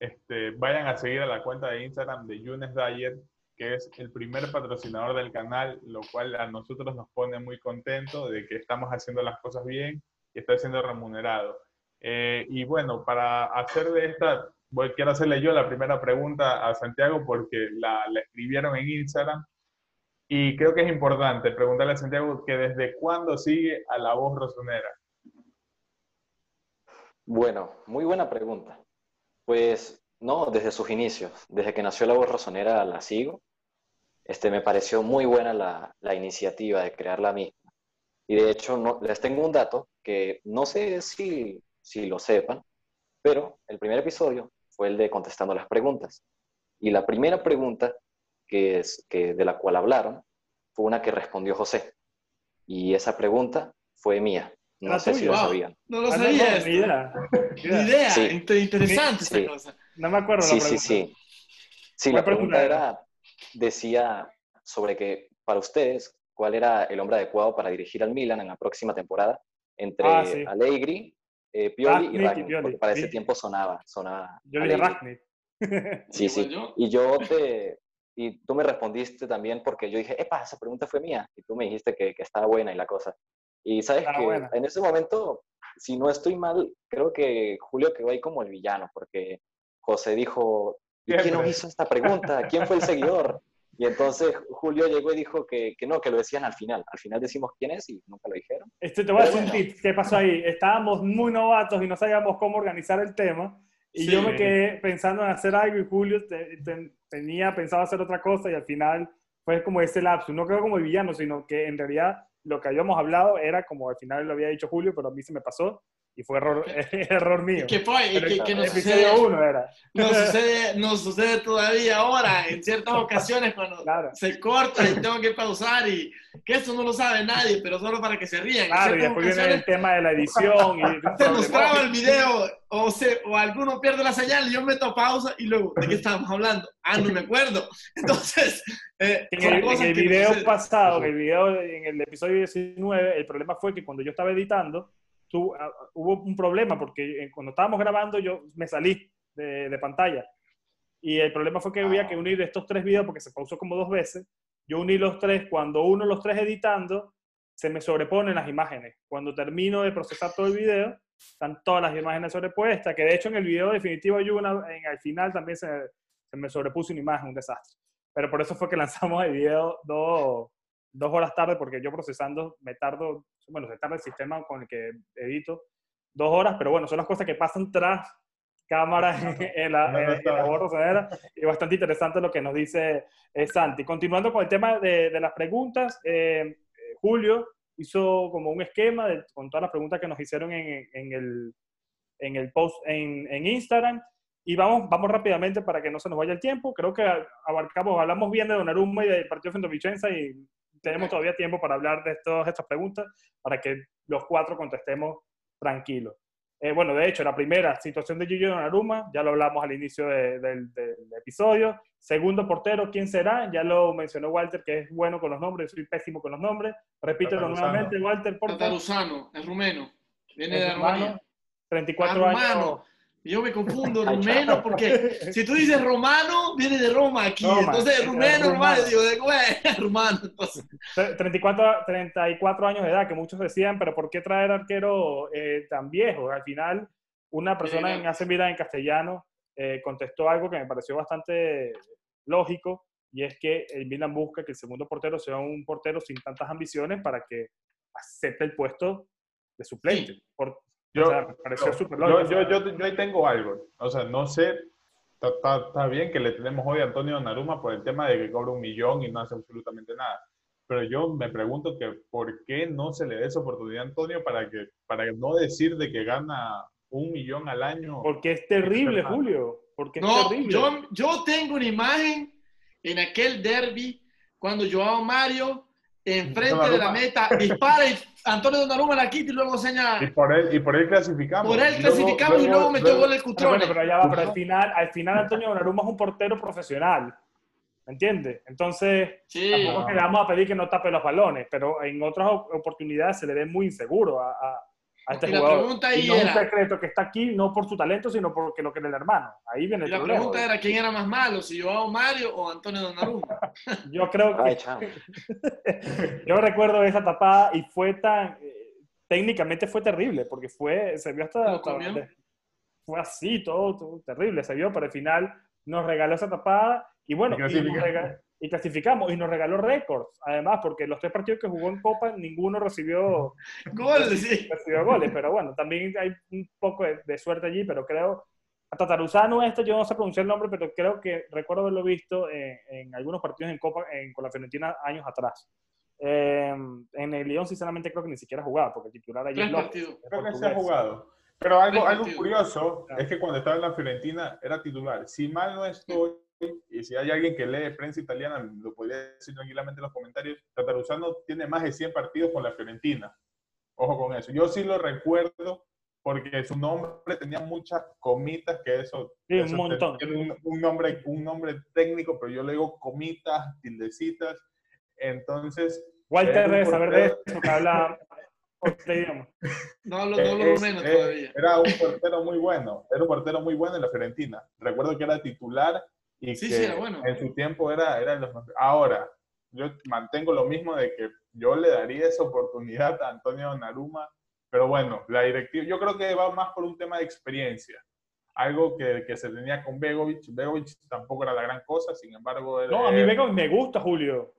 este, vayan a seguir a la cuenta de Instagram de Yunes Dyer, que es el primer patrocinador del canal, lo cual a nosotros nos pone muy contentos de que estamos haciendo las cosas bien y está siendo remunerado. Eh, y bueno, para hacer de esta, quiero hacerle yo la primera pregunta a Santiago porque la, la escribieron en Instagram y creo que es importante preguntarle a Santiago que desde cuándo sigue a la voz rosonera. Bueno, muy buena pregunta. Pues no, desde sus inicios, desde que nació la voz rosonera la sigo. Este, me pareció muy buena la, la iniciativa de crear la misma. Y de hecho, no, les tengo un dato que no sé si, si lo sepan, pero el primer episodio fue el de contestando las preguntas. Y la primera pregunta que, es, que de la cual hablaron fue una que respondió José. Y esa pregunta fue mía. No ah, sé si lo sabían. No lo ah, sabía. ni idea. Ni idea. Interesante esta cosa. No me acuerdo. Sí, la sí, sí. Sí, la pregunta era, decía sobre que para ustedes, ¿cuál era el hombre adecuado para dirigir al Milan en la próxima temporada? Entre ah, Allegri, eh, Pioli y Ragni, porque para ese tiempo sonaba. sonaba yo. Sí, sí. Y yo te, y tú me respondiste también porque yo dije, epa, esa pregunta fue mía. Y tú me dijiste que, que estaba buena y la cosa. Y sabes que en ese momento, si no estoy mal, creo que Julio quedó ahí como el villano, porque José dijo, ¿y quién nos hizo esta pregunta? ¿Quién fue el seguidor? Y entonces Julio llegó y dijo que, que, no, que lo decían al final. Al final decimos quién es y nunca lo dijeron. Este, te voy a decir un tip. ¿Qué pasó ahí? Estábamos muy novatos y no sabíamos cómo organizar el tema. Y yo me quedé pensando en hacer algo y Julio tenía pensado hacer otra cosa y al final fue como ese lapso. No creo como el villano, sino que en realidad lo que habíamos hablado era como al final lo había dicho Julio, pero a mí se me pasó y fue error, error mío. ¿Qué fue? ¿Qué, que, nos sucede, uno era. Nos sucede, nos sucede todavía ahora, en ciertas ocasiones, cuando se corta y tengo que pausar y que eso no lo sabe nadie, pero solo para que se rían. Claro, y después viene el tema de la edición. Y se nos traba el video o, se, o alguno pierde la señal y yo meto pausa y luego, ¿de qué estábamos hablando? Ah, no me acuerdo. Entonces... Eh, en, el, en el video pasado, en el video, en el episodio 19, el problema fue que cuando yo estaba editando, Ah, hubo un problema porque eh, cuando estábamos grabando yo me salí de, pantalla. Y el problema fue que había que ah. unir estos tres videos porque se pausó como dos veces. Yo uní los tres, cuando uno los tres editando, se me sobreponen las imágenes. Cuando termino de procesar todo el video, están todas las imágenes sobrepuestas, que de hecho en el video definitivo hay una, en, al final también se, se, me sobrepuso una imagen, un desastre. Pero por eso fue que lanzamos el video dos, dos horas tarde, porque yo procesando me tardo bueno, se tarda el sistema con el que edito dos horas, pero bueno, son las cosas que pasan tras cámara en, la, en, la y bastante interesante lo que nos dice eh, Santi. Continuando con el tema de, de las preguntas, eh, Julio hizo como un esquema de, con todas las preguntas que nos hicieron en, en el, en el post en, en Instagram Y vamos, vamos rápidamente para que no se nos vaya el tiempo. Creo que abarcamos, hablamos bien de Donnarumma y del partido frente a Vicenza y tenemos todavía tiempo para hablar de todas estas preguntas para que los cuatro contestemos tranquilos. Eh, bueno, de hecho, la primera situación de Gigi Donnarumma, ya lo hablamos al inicio del episodio. Segundo portero, ¿quién será? Ya lo mencionó Walter, que es bueno con los nombres, soy pésimo con los nombres. Repítelo nuevamente, Walter, por Tataruzano, es rumeno, viene de Rumania. 34 años. Yo me confundo, rumeno, porque si tú dices romano, viene de Roma aquí. entonces, rumeno, romano, digo, ¿de es rumano? Entonces. 34, 34 años de edad, que muchos decían, pero ¿por qué traer arquero eh, tan viejo? Al final, una persona en Hace Vida en castellano eh, contestó algo que me pareció bastante lógico, y es que el Milan busca que el segundo portero sea un portero sin tantas ambiciones para que acepte el puesto de suplente. Por, yo, yo, ahí tengo algo. O sea, no sé, está, bien que le tenemos hoy a Antonio Naruma por el tema de que cobra un millón y no hace absolutamente nada. Pero yo me pregunto que por qué no se le dé esa oportunidad a Antonio para, que, para no decir de que gana un millón al año. Porque es terrible, Julio. Porque no, terrible. Yo, yo tengo una imagen en aquel derby cuando Joao Mario enfrente de la meta, dispara y Antonio Donnarumma la quita y luego señala. Y por él, y por él clasificamos. Por él clasificamos y luego metió gol el Cutrone. Bueno, pero ya va, pero al final, al final Antonio Donnarumma es un portero profesional. ¿Me entiendes? Entonces, sí. tampoco le vamos a pedir que no tape los balones, pero en otras oportunidades se le ve muy inseguro a, a este jugador. Pregunta y no es un secreto que está aquí no por su talento, sino porque lo que es el hermano. Ahí viene el la pregunta era quién era más malo, si yo Mario o Antonio Donnarumma. yo creo que yo recuerdo esa tapada y fue tan eh, técnicamente fue terrible porque fue se vio hasta, fue así todo, terrible se vio pero al final nos regaló esa tapada y bueno y clasificamos y nos regaló récords, además, porque los tres partidos que jugó en Copa, ninguno recibió goles, sí. recibió goles, pero bueno, también hay un poco de, suerte allí, pero creo, a Tataruzano este, yo no sé pronunciar el nombre, pero creo que recuerdo haberlo visto en, algunos partidos en Copa con la Fiorentina años atrás. Em, en el Lyon, sinceramente, creo que ni siquiera jugaba, porque el titular allí es Creo que se ha jugado. Pero algo, algo curioso es que cuando estaba en la Fiorentina era titular. Si mal no estoy, y si hay alguien que lee prensa italiana, lo podría decir tranquilamente en los comentarios, Tataruzano tiene más de 100 partidos con la Fiorentina. Ojo con eso. Yo sí lo recuerdo porque su nombre tenía muchas comitas, que eso, sí, un montón. Tiene un, nombre, un nombre técnico, pero yo le digo comitas, tildecitas. Entonces... Walter debe saber de eso, que habla no hablo, no lo menos todavía. Era un portero muy bueno, era un portero muy bueno en la Fiorentina. Recuerdo que era titular y que en su tiempo era, era los Ahora, yo mantengo lo mismo de que yo le daría esa oportunidad a Antonio Naruma, pero bueno, la directiva, yo creo que va más por un tema de experiencia. Algo que, que se tenía con Begovic. Begovic tampoco era la gran cosa, sin embargo. no, a mí Begovic me gusta, Julio.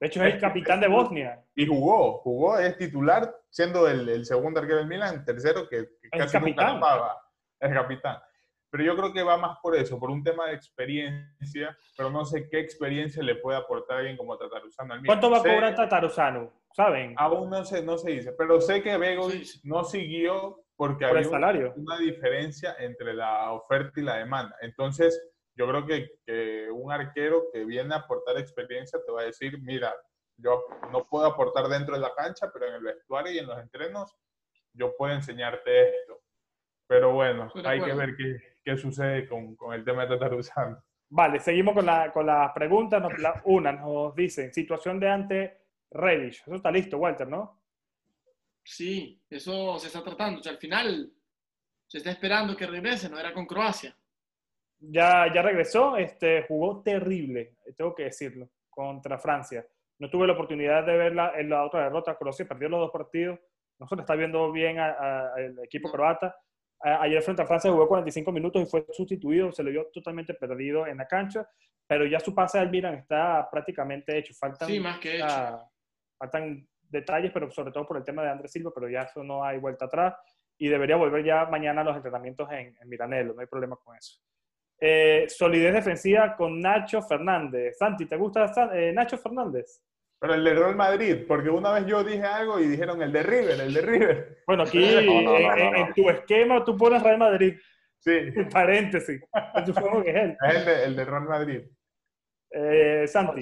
De hecho, es el capitán de Bosnia. Y jugó, jugó, es titular, siendo el, el segundo arquero del Milan, tercero que, casi capitán. nunca Es capitán. Pero yo creo que va más por eso, por un tema de experiencia, pero no sé qué experiencia le puede aportar a alguien como Tataruzano. ¿Cuánto va a cobrar Tataruzano? ¿Saben? Aún no se, no se dice, pero sé que Begovic no siguió porque había una, una diferencia entre la oferta y la demanda. Entonces, yo creo que, que, un arquero que viene a aportar experiencia te va a decir, mira, yo no puedo aportar dentro de la cancha, pero en el vestuario y en los entrenos yo puedo enseñarte esto. Pero bueno, hay que ver qué, qué sucede con, con, el tema de Tataruzano. Vale, seguimos con, la, con las preguntas. una nos dice, situación de ante Reddish. Eso está listo, Walter, ¿no? Sí, eso se está tratando. O sea, al final se está esperando que regrese, no era con Croacia. Ya, ya regresó, este, jugó terrible, tengo que decirlo, contra Francia. No tuve la oportunidad de verla en la otra derrota. Croacia perdió los dos partidos. No se le está viendo bien al equipo croata ayer frente a Francia jugó 45 minutos y fue sustituido, se le vio totalmente perdido en la cancha, pero ya su pase al Milan está prácticamente hecho. Faltan, sí, más que hecho. faltan detalles, pero sobre todo por el tema de Andrés Silva, pero ya eso no hay vuelta atrás y debería volver ya mañana a los entrenamientos en, en no hay problema con eso. Eh, solidez defensiva con Nacho Fernández. Santi, ¿te gusta eh, Nacho Fernández? Pero el de Real Madrid, porque una vez yo dije algo y dijeron el de River, el de River. Bueno, aquí en, tu esquema tú pones Real Madrid. Sí. Paréntesis. Supongo que es él. Es el de, el de Real Madrid. Eh, Santi.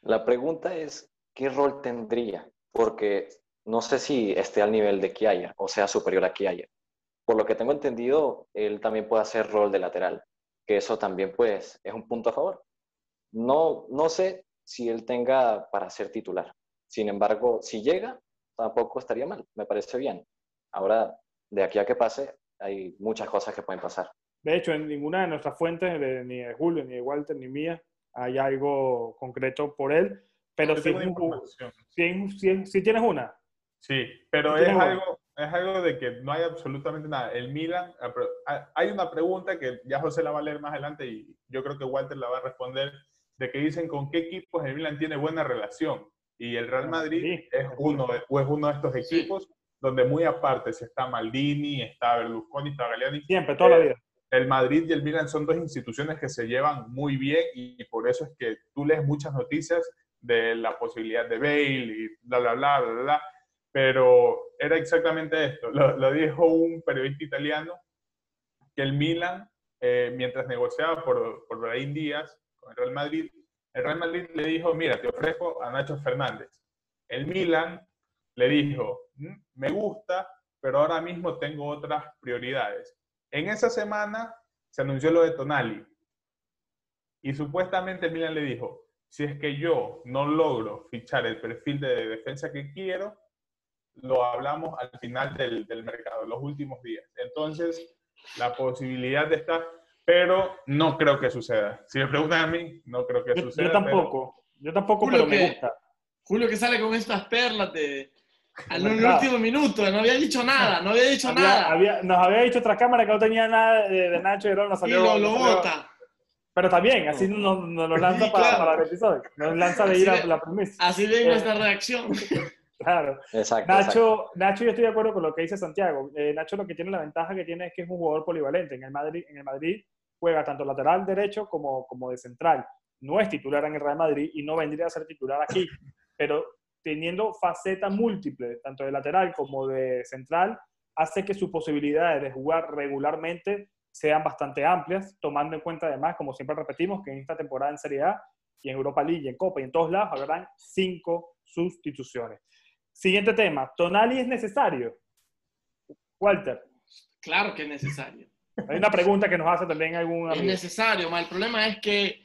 La pregunta es, ¿qué rol tendría? Porque no sé si esté al nivel de Kiaya o sea superior a Kiaya. Por lo que tengo entendido, él también puede hacer rol de lateral, que eso también pues es un punto a favor. No, no sé si él tenga para ser titular. Sin embargo, si llega, tampoco estaría mal, me parece bien. Ahora, de aquí a que pase, hay muchas cosas que pueden pasar. De hecho, en ninguna de nuestras fuentes, ni de Julio, ni de Walter, ni mía, hay algo concreto por él. Pero si, si, si, tienes una. Sí, pero es algo, es algo de que no hay absolutamente nada. El Milan, ah, hay una pregunta que ya José la va a leer más adelante y yo creo que Walter la va a responder, de que dicen con qué equipos el Milan tiene buena relación. Y el Real Madrid es, uno, o es uno de estos equipos donde muy aparte se está Maldini, está Berlusconi, está Galliani. Siempre, toda la vida. El Madrid y el Milan son dos instituciones que se llevan muy bien y por eso es que tú lees muchas noticias de la posibilidad de Bale y bla, bla, bla, bla, bla, pero era exactamente esto. Lo, dijo un periodista italiano, que el Milan, eh, mientras negociaba por, por Brahim Díaz el Real Madrid, el Real Madrid le dijo, mira, te ofrezco a Nacho Fernández. El Milan le dijo, mm, me gusta, pero ahora mismo tengo otras prioridades. En esa semana se anunció lo de Tonali. Y supuestamente Milan le dijo, si es que yo no logro fichar el perfil de defensa que quiero, lo hablamos al final del, del mercado, los últimos días. Entonces, la posibilidad de estar, pero no creo que suceda. Si me preguntan a mí, no creo que suceda. Yo tampoco, yo tampoco, pero me gusta. Julio que sale con estas perlas de, en el último minuto, no había dicho nada, no había dicho nada. nos había dicho otra cámara que no tenía nada de, Nacho y no salió. Y lo, lo bota. Pero también, así nos, nos lo lanza para, para, el episodio. Nos lanza de ir a la premisa. Así ven nuestra reacción. Claro. Exacto Nacho, Nacho, yo estoy de acuerdo con lo que dice Santiago. Eh, Nacho lo que tiene la ventaja que tiene es que es un jugador polivalente. En el Madrid, en el Madrid juega tanto lateral derecho como, como de central. No es titular en el Real Madrid y no vendría a ser titular aquí. Pero teniendo faceta múltiple, tanto de lateral como de central, hace que sus posibilidades de jugar regularmente sean bastante amplias, tomando en cuenta además, como siempre repetimos, que en esta temporada en Serie A y en Europa League y en Copa y en todos lados habrán cinco sustituciones. Siguiente tema, ¿Tonali es necesario? Walter. Claro que es necesario. Hay una pregunta que nos hace también algún amigo. Es necesario, el problema es que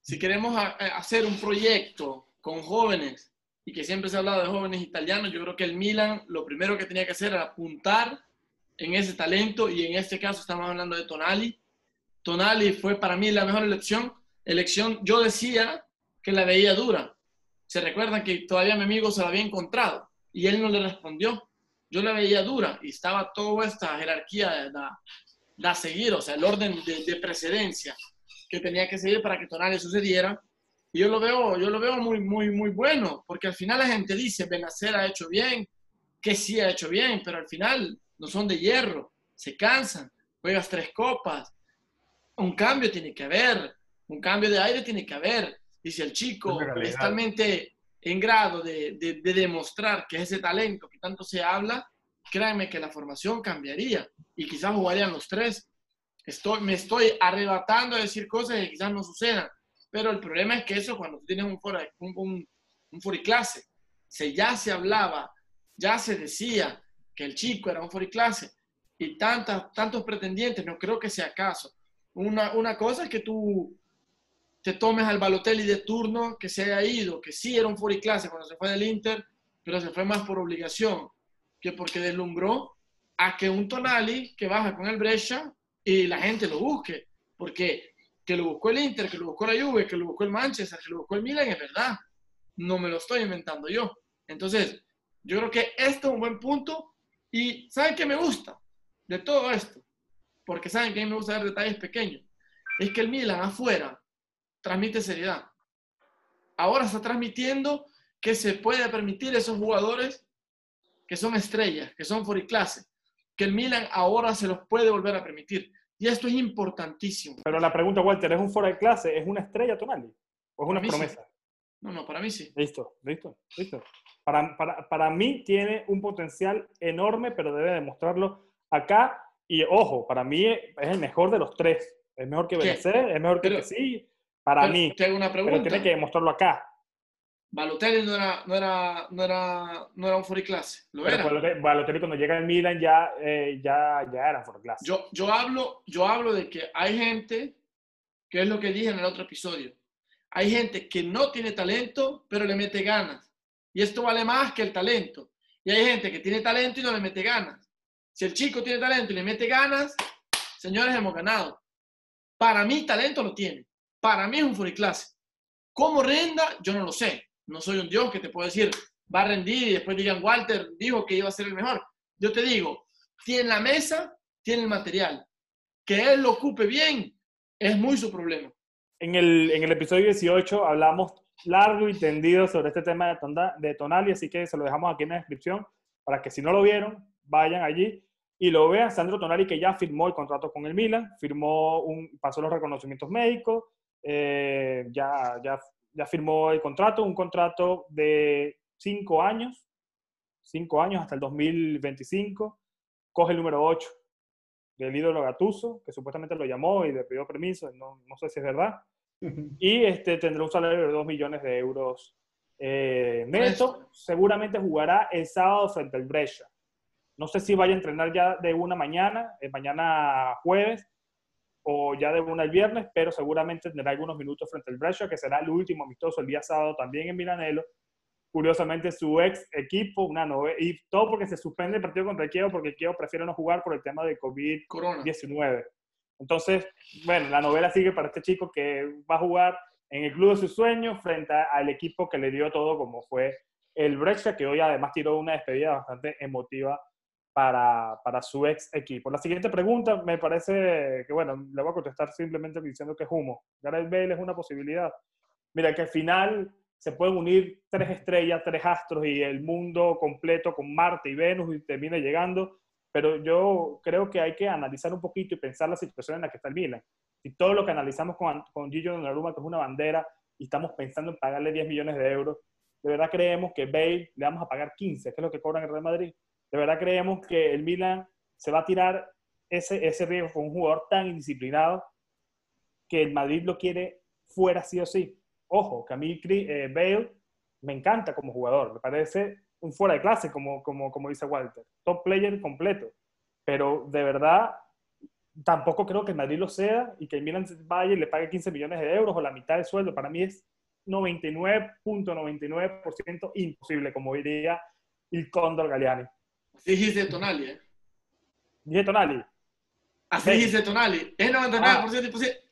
si queremos hacer un proyecto con jóvenes y que siempre se ha hablado de jóvenes italianos, yo creo que el Milan lo primero que tenía que hacer era apuntar en ese talento y en este caso estamos hablando de Tonali. Tonali fue para mí la mejor elección. elección yo decía que la veía dura. Se recuerdan que todavía mi amigo se la había encontrado y él no le respondió. Yo la veía dura y estaba toda esta jerarquía de, de, seguir, o sea, el orden de, de precedencia que tenía que seguir para que Tonali sucediera y yo lo veo, yo lo veo muy, muy, muy bueno, porque al final la gente dice, Benacer ha hecho bien, que sí ha hecho bien, pero al final no son de hierro, se cansan, juegas tres copas, un cambio tiene que haber, un cambio de aire tiene que haber. Y si el chico es talmente en grado de, de, demostrar que es ese talento que tanto se habla, créanme que la formación cambiaría y quizás jugarían los tres. Estoy, me estoy arrebatando a decir cosas que quizás no sucedan, pero el problema es que eso cuando tú tienes un, fora, un, un, un foriclase, se, ya se hablaba, ya se decía que el chico era un foriclase y tantas, tantos pretendientes, no creo que sea caso. Una, una cosa es que tú te tomes al Balotelli de turno que se haya ido, que sí era un foriclase cuando se fue del Inter, pero se fue más por obligación que porque deslumbró a que un Tonali que baja con el Brescia y la gente lo busque, porque que lo buscó el Inter, que lo buscó la Juve, que lo buscó el Manchester, que lo buscó el Milan, es verdad. No me lo estoy inventando yo. Entonces, yo creo que esto es un buen punto. Y ¿saben qué me gusta de todo esto? Porque saben que a mí me gusta ver detalles pequeños. Es que el Milan afuera transmite seriedad. Ahora está transmitiendo que se puede permitir esos jugadores que son estrellas, que son clase, que el Milan ahora se los puede volver a permitir. Y esto es importantísimo. Pero la pregunta, Walter, ¿es un fuera de clase? ¿Es una estrella Tonali? ¿O es una promesa? No, no, para mí sí. Listo, listo, listo. Para, para, para, mí tiene un potencial enorme, pero debe demostrarlo acá Y ojo, para mí es el mejor de los tres. Es mejor que Benecer, es mejor que sí, para mí. Te hago una pregunta. Pero tiene que demostrarlo acá. Balotelli no era, no era, no era, no era un fuera clase. ¿Lo era? Balotelli cuando llega al Milan ya, eh, ya, ya era fuera clase. Yo, yo, hablo, yo hablo de que hay gente, que es lo que dije en el otro episodio, hay gente que no tiene talento, pero le mete ganas. Y esto vale más que el talento. Y hay gente que tiene talento y no le mete ganas. Si el chico tiene talento y le mete ganas, señores, hemos ganado. Para mí, talento lo tiene. Para mí es un clase. ¿Cómo renda? Yo no lo sé. No soy un dios que te puedo decir, va a rendir y después digan, Walter dijo que iba a ser el mejor. Yo te digo, tiene la mesa, tiene el material. Que él lo ocupe bien es muy su problema. En el, en el episodio 18 hablamos largo y tendido sobre este tema de, de Tonali, así que se lo dejamos aquí en la descripción para que si no lo vieron, vayan allí y lo vean. Sandro Tonali que ya firmó el contrato con el Milan, firmó un, pasó los reconocimientos médicos, eh, ya, ya, ya firmó el contrato, un contrato de cinco años, cinco años hasta el 2025, coge el número 8 del ídolo Gatuso, que supuestamente lo llamó y le pidió permiso, no, no sé si es verdad, y este, tendrá un salario de 2 millones de euros eh, neto. Seguramente jugará el sábado frente al Brescia. No sé si vaya a entrenar ya de una mañana, eh, mañana jueves, o ya de una el viernes, pero seguramente tendrá algunos minutos frente al Brescia, que será el último amistoso el día sábado también en Milanelo. Curiosamente, su ex equipo, una novela, y todo porque se suspende el partido contra el Kiev, porque el Kiev prefiere no jugar por el tema de COVID-19. Entonces, bueno, la novela sigue para este chico que va a jugar en el club de sus sueños frente al equipo que le dio todo, como fue el Brescia, que hoy además tiró una despedida bastante emotiva para, para, su ex equipo. La siguiente pregunta me parece que, bueno, le voy a contestar simplemente diciendo que es humo. Gareth Bale es una posibilidad. Mira, que al final se pueden unir tres estrellas, tres astros y el mundo completo con Marte y Venus y termina llegando pero yo creo que hay que analizar un poquito y pensar la situación en la que está el Milan. Si todo lo que analizamos con, con Gillo Donnarumma, que es una bandera, y estamos pensando en pagarle 10 millones de euros, ¿de verdad creemos que Bale le vamos a pagar 15, que es lo que cobran el Real Madrid? ¿De verdad creemos que el Milan se va a tirar ese, ese riesgo con un jugador tan indisciplinado que el Madrid lo quiere fuera sí o sí? Ojo, mí eh, Bale me encanta como jugador, me parece un fuera de clase, como, como, como dice Walter. Top player completo. Pero de verdad, tampoco creo que el Madrid lo sea y que el Milan vaya y le pague 15 millones de euros o la mitad del sueldo. Para mí es 99.99% imposible, como diría el Condor Galeani. Así dijiste Tonali, ¿eh? Dije Tonali. Así dijiste Tonali. Es 99% imposible.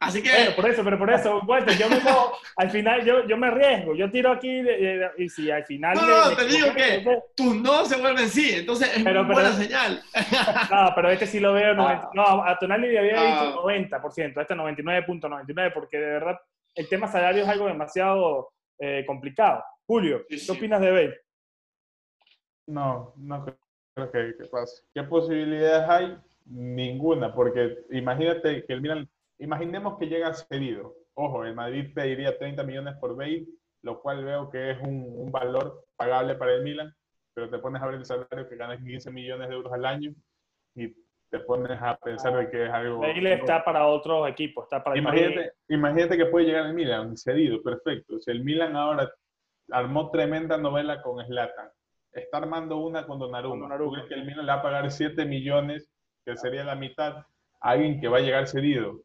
Así que... Bueno, por eso, pero por eso, Walter, yo me al final yo, yo me arriesgo, yo tiro aquí y si al final... No, no, te digo que tus no se vuelven sí, entonces es pero, buena señal. No, pero este sí lo veo, ah. no, a Tonali le había dicho 90%, ah. este 99.99, porque de verdad el tema salario es algo demasiado eh, complicado. Julio, ¿qué opinas de Bale? No, no creo que, que pase. ¿Qué posibilidades hay? Ninguna, porque imagínate que el Milan Imaginemos que llega cedido. Ojo, el Madrid pediría 30 millones por Bale, lo cual veo que es un, valor pagable para el Milan, pero te pones a ver el salario que ganas 15 millones de euros al año y te pones a pensar de que es algo... Bale está para otro equipo, está para imagínate, imagínate que puede llegar el Milan cedido, perfecto. Si el Milan ahora armó tremenda novela con Zlatan, está armando una con Donnarumma, con que el Milan le va a pagar 7 millones, que sería la mitad, a alguien que va a llegar cedido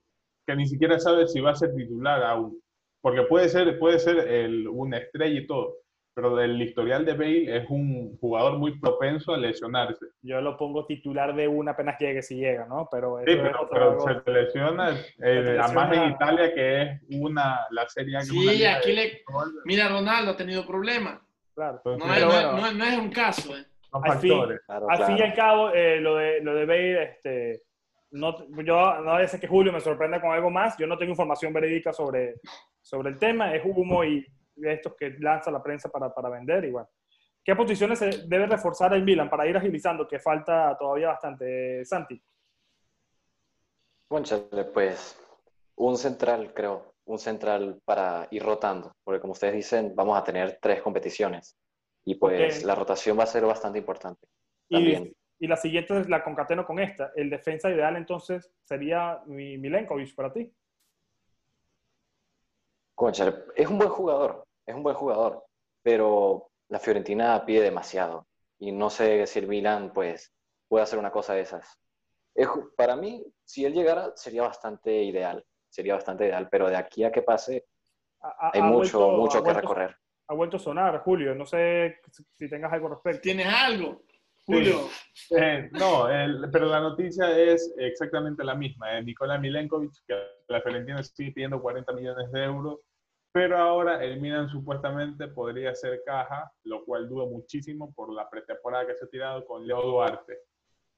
que ni siquiera sabe si va a ser titular aún. Porque puede ser, puede ser el, una estrella y todo, pero del historial de Bale es un jugador muy propenso a lesionarse. Yo lo pongo titular de una apenas llegue si llega, ¿no? Pero, sí, pero, se lesiona, eh, además en Italia que es una, la serie Sí, aquí le... Mira, Ronaldo ha tenido problemas. Claro. no, es, no, es, un caso. Eh. Al, fin, al fin y al cabo, eh, lo, de, lo de Bale, este, no, yo no a que Julio me sorprenda con algo más. Yo no tengo información verídica sobre, sobre el tema. Es humo y estos que lanza la prensa para, para vender. igual ¿Qué posiciones se debe reforzar el Milan para ir agilizando? Que falta todavía bastante. Santi. pues un central, creo. Un central para ir rotando. Porque como ustedes dicen, vamos a tener tres competiciones. Y pues la rotación va a ser bastante importante. También. Y, Y la siguiente la concateno con esta. El defensa ideal entonces sería Milenkovic para ti. Concha, es un buen jugador, es un buen jugador, pero la Fiorentina pide demasiado y no sé si el Milan pues puede hacer una cosa de esas. para mí, si él llegara, sería bastante ideal, sería bastante ideal, pero de aquí a que pase, hay mucho, mucho que recorrer. Ha vuelto a sonar, Julio, no sé si tengas algo respecto. ¿Tienes algo? Julio. Eh, no, pero la noticia es exactamente la misma. Nicolás Milenkovic, que la Fiorentina sigue pidiendo 40 millones de euros, pero ahora el Milan supuestamente podría hacer caja, lo cual dudo muchísimo por la pretemporada que se ha tirado con Leo Duarte.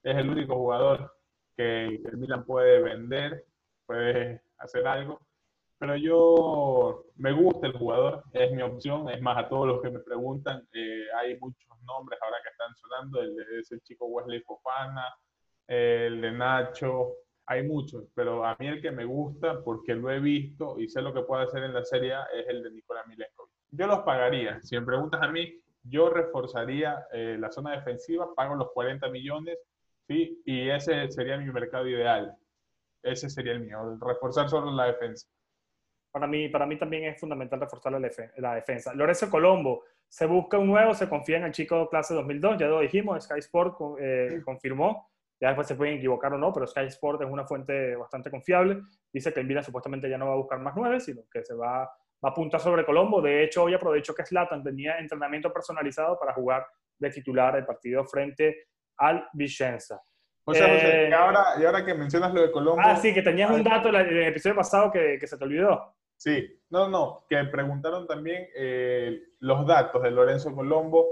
Es el único jugador que el Milan puede vender, puede hacer algo. Pero yo me gusta el jugador, es mi opción. Es más, a todos los que me preguntan, eh, hay muchos nombres ahora que están sonando: el de ese chico Wesley Fofana, el de Nacho, hay muchos. Pero a mí el que me gusta, porque lo he visto y sé lo que puede hacer en la Serie A, es el de Nicolás Milenkovic. Yo los pagaría. Si me preguntas a mí, yo reforzaría eh, la zona defensiva, pago los 40 millones, ¿sí? Y ese sería mi mercado ideal. Ese sería el mío, reforzar solo la defensa. Para mí, para mí también es fundamental reforzar la, la defensa. Lorenzo Colombo, se busca un nuevo, se confía en el chico clase 2002, ya lo dijimos, Sky Sport eh, confirmó, ya después se pueden equivocar o no, pero Sky Sport es una fuente bastante confiable, dice que el Milan supuestamente ya no va a buscar más nueve, sino que se va, va a apuntar sobre Colombo, de hecho hoy aprovecho que Slatan tenía entrenamiento personalizado para jugar de titular el partido frente al Vicenza. O sea, y, ahora, y ahora que mencionas lo de Colombo... Ah, sí, que tenías un dato en el episodio pasado que, que se te olvidó. Sí, no, no, que preguntaron también eh, los datos de Lorenzo Colombo,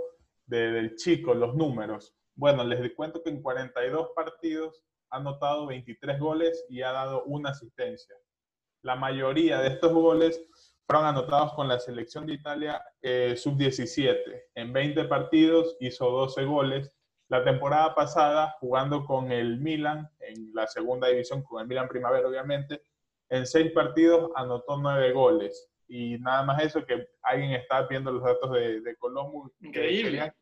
del chico, los números. Bueno, les cuento que en 42 partidos ha anotado 23 goles y ha dado una asistencia. La mayoría de estos goles fueron anotados con la selección de Italia eh, sub-17. En 20 partidos hizo 12 goles. La temporada pasada, jugando con el Milan, en la segunda división, con el Milan Primavera obviamente, en seis partidos anotó nueve goles. Y nada más eso que alguien está viendo los datos de, de Colombo. Increíble.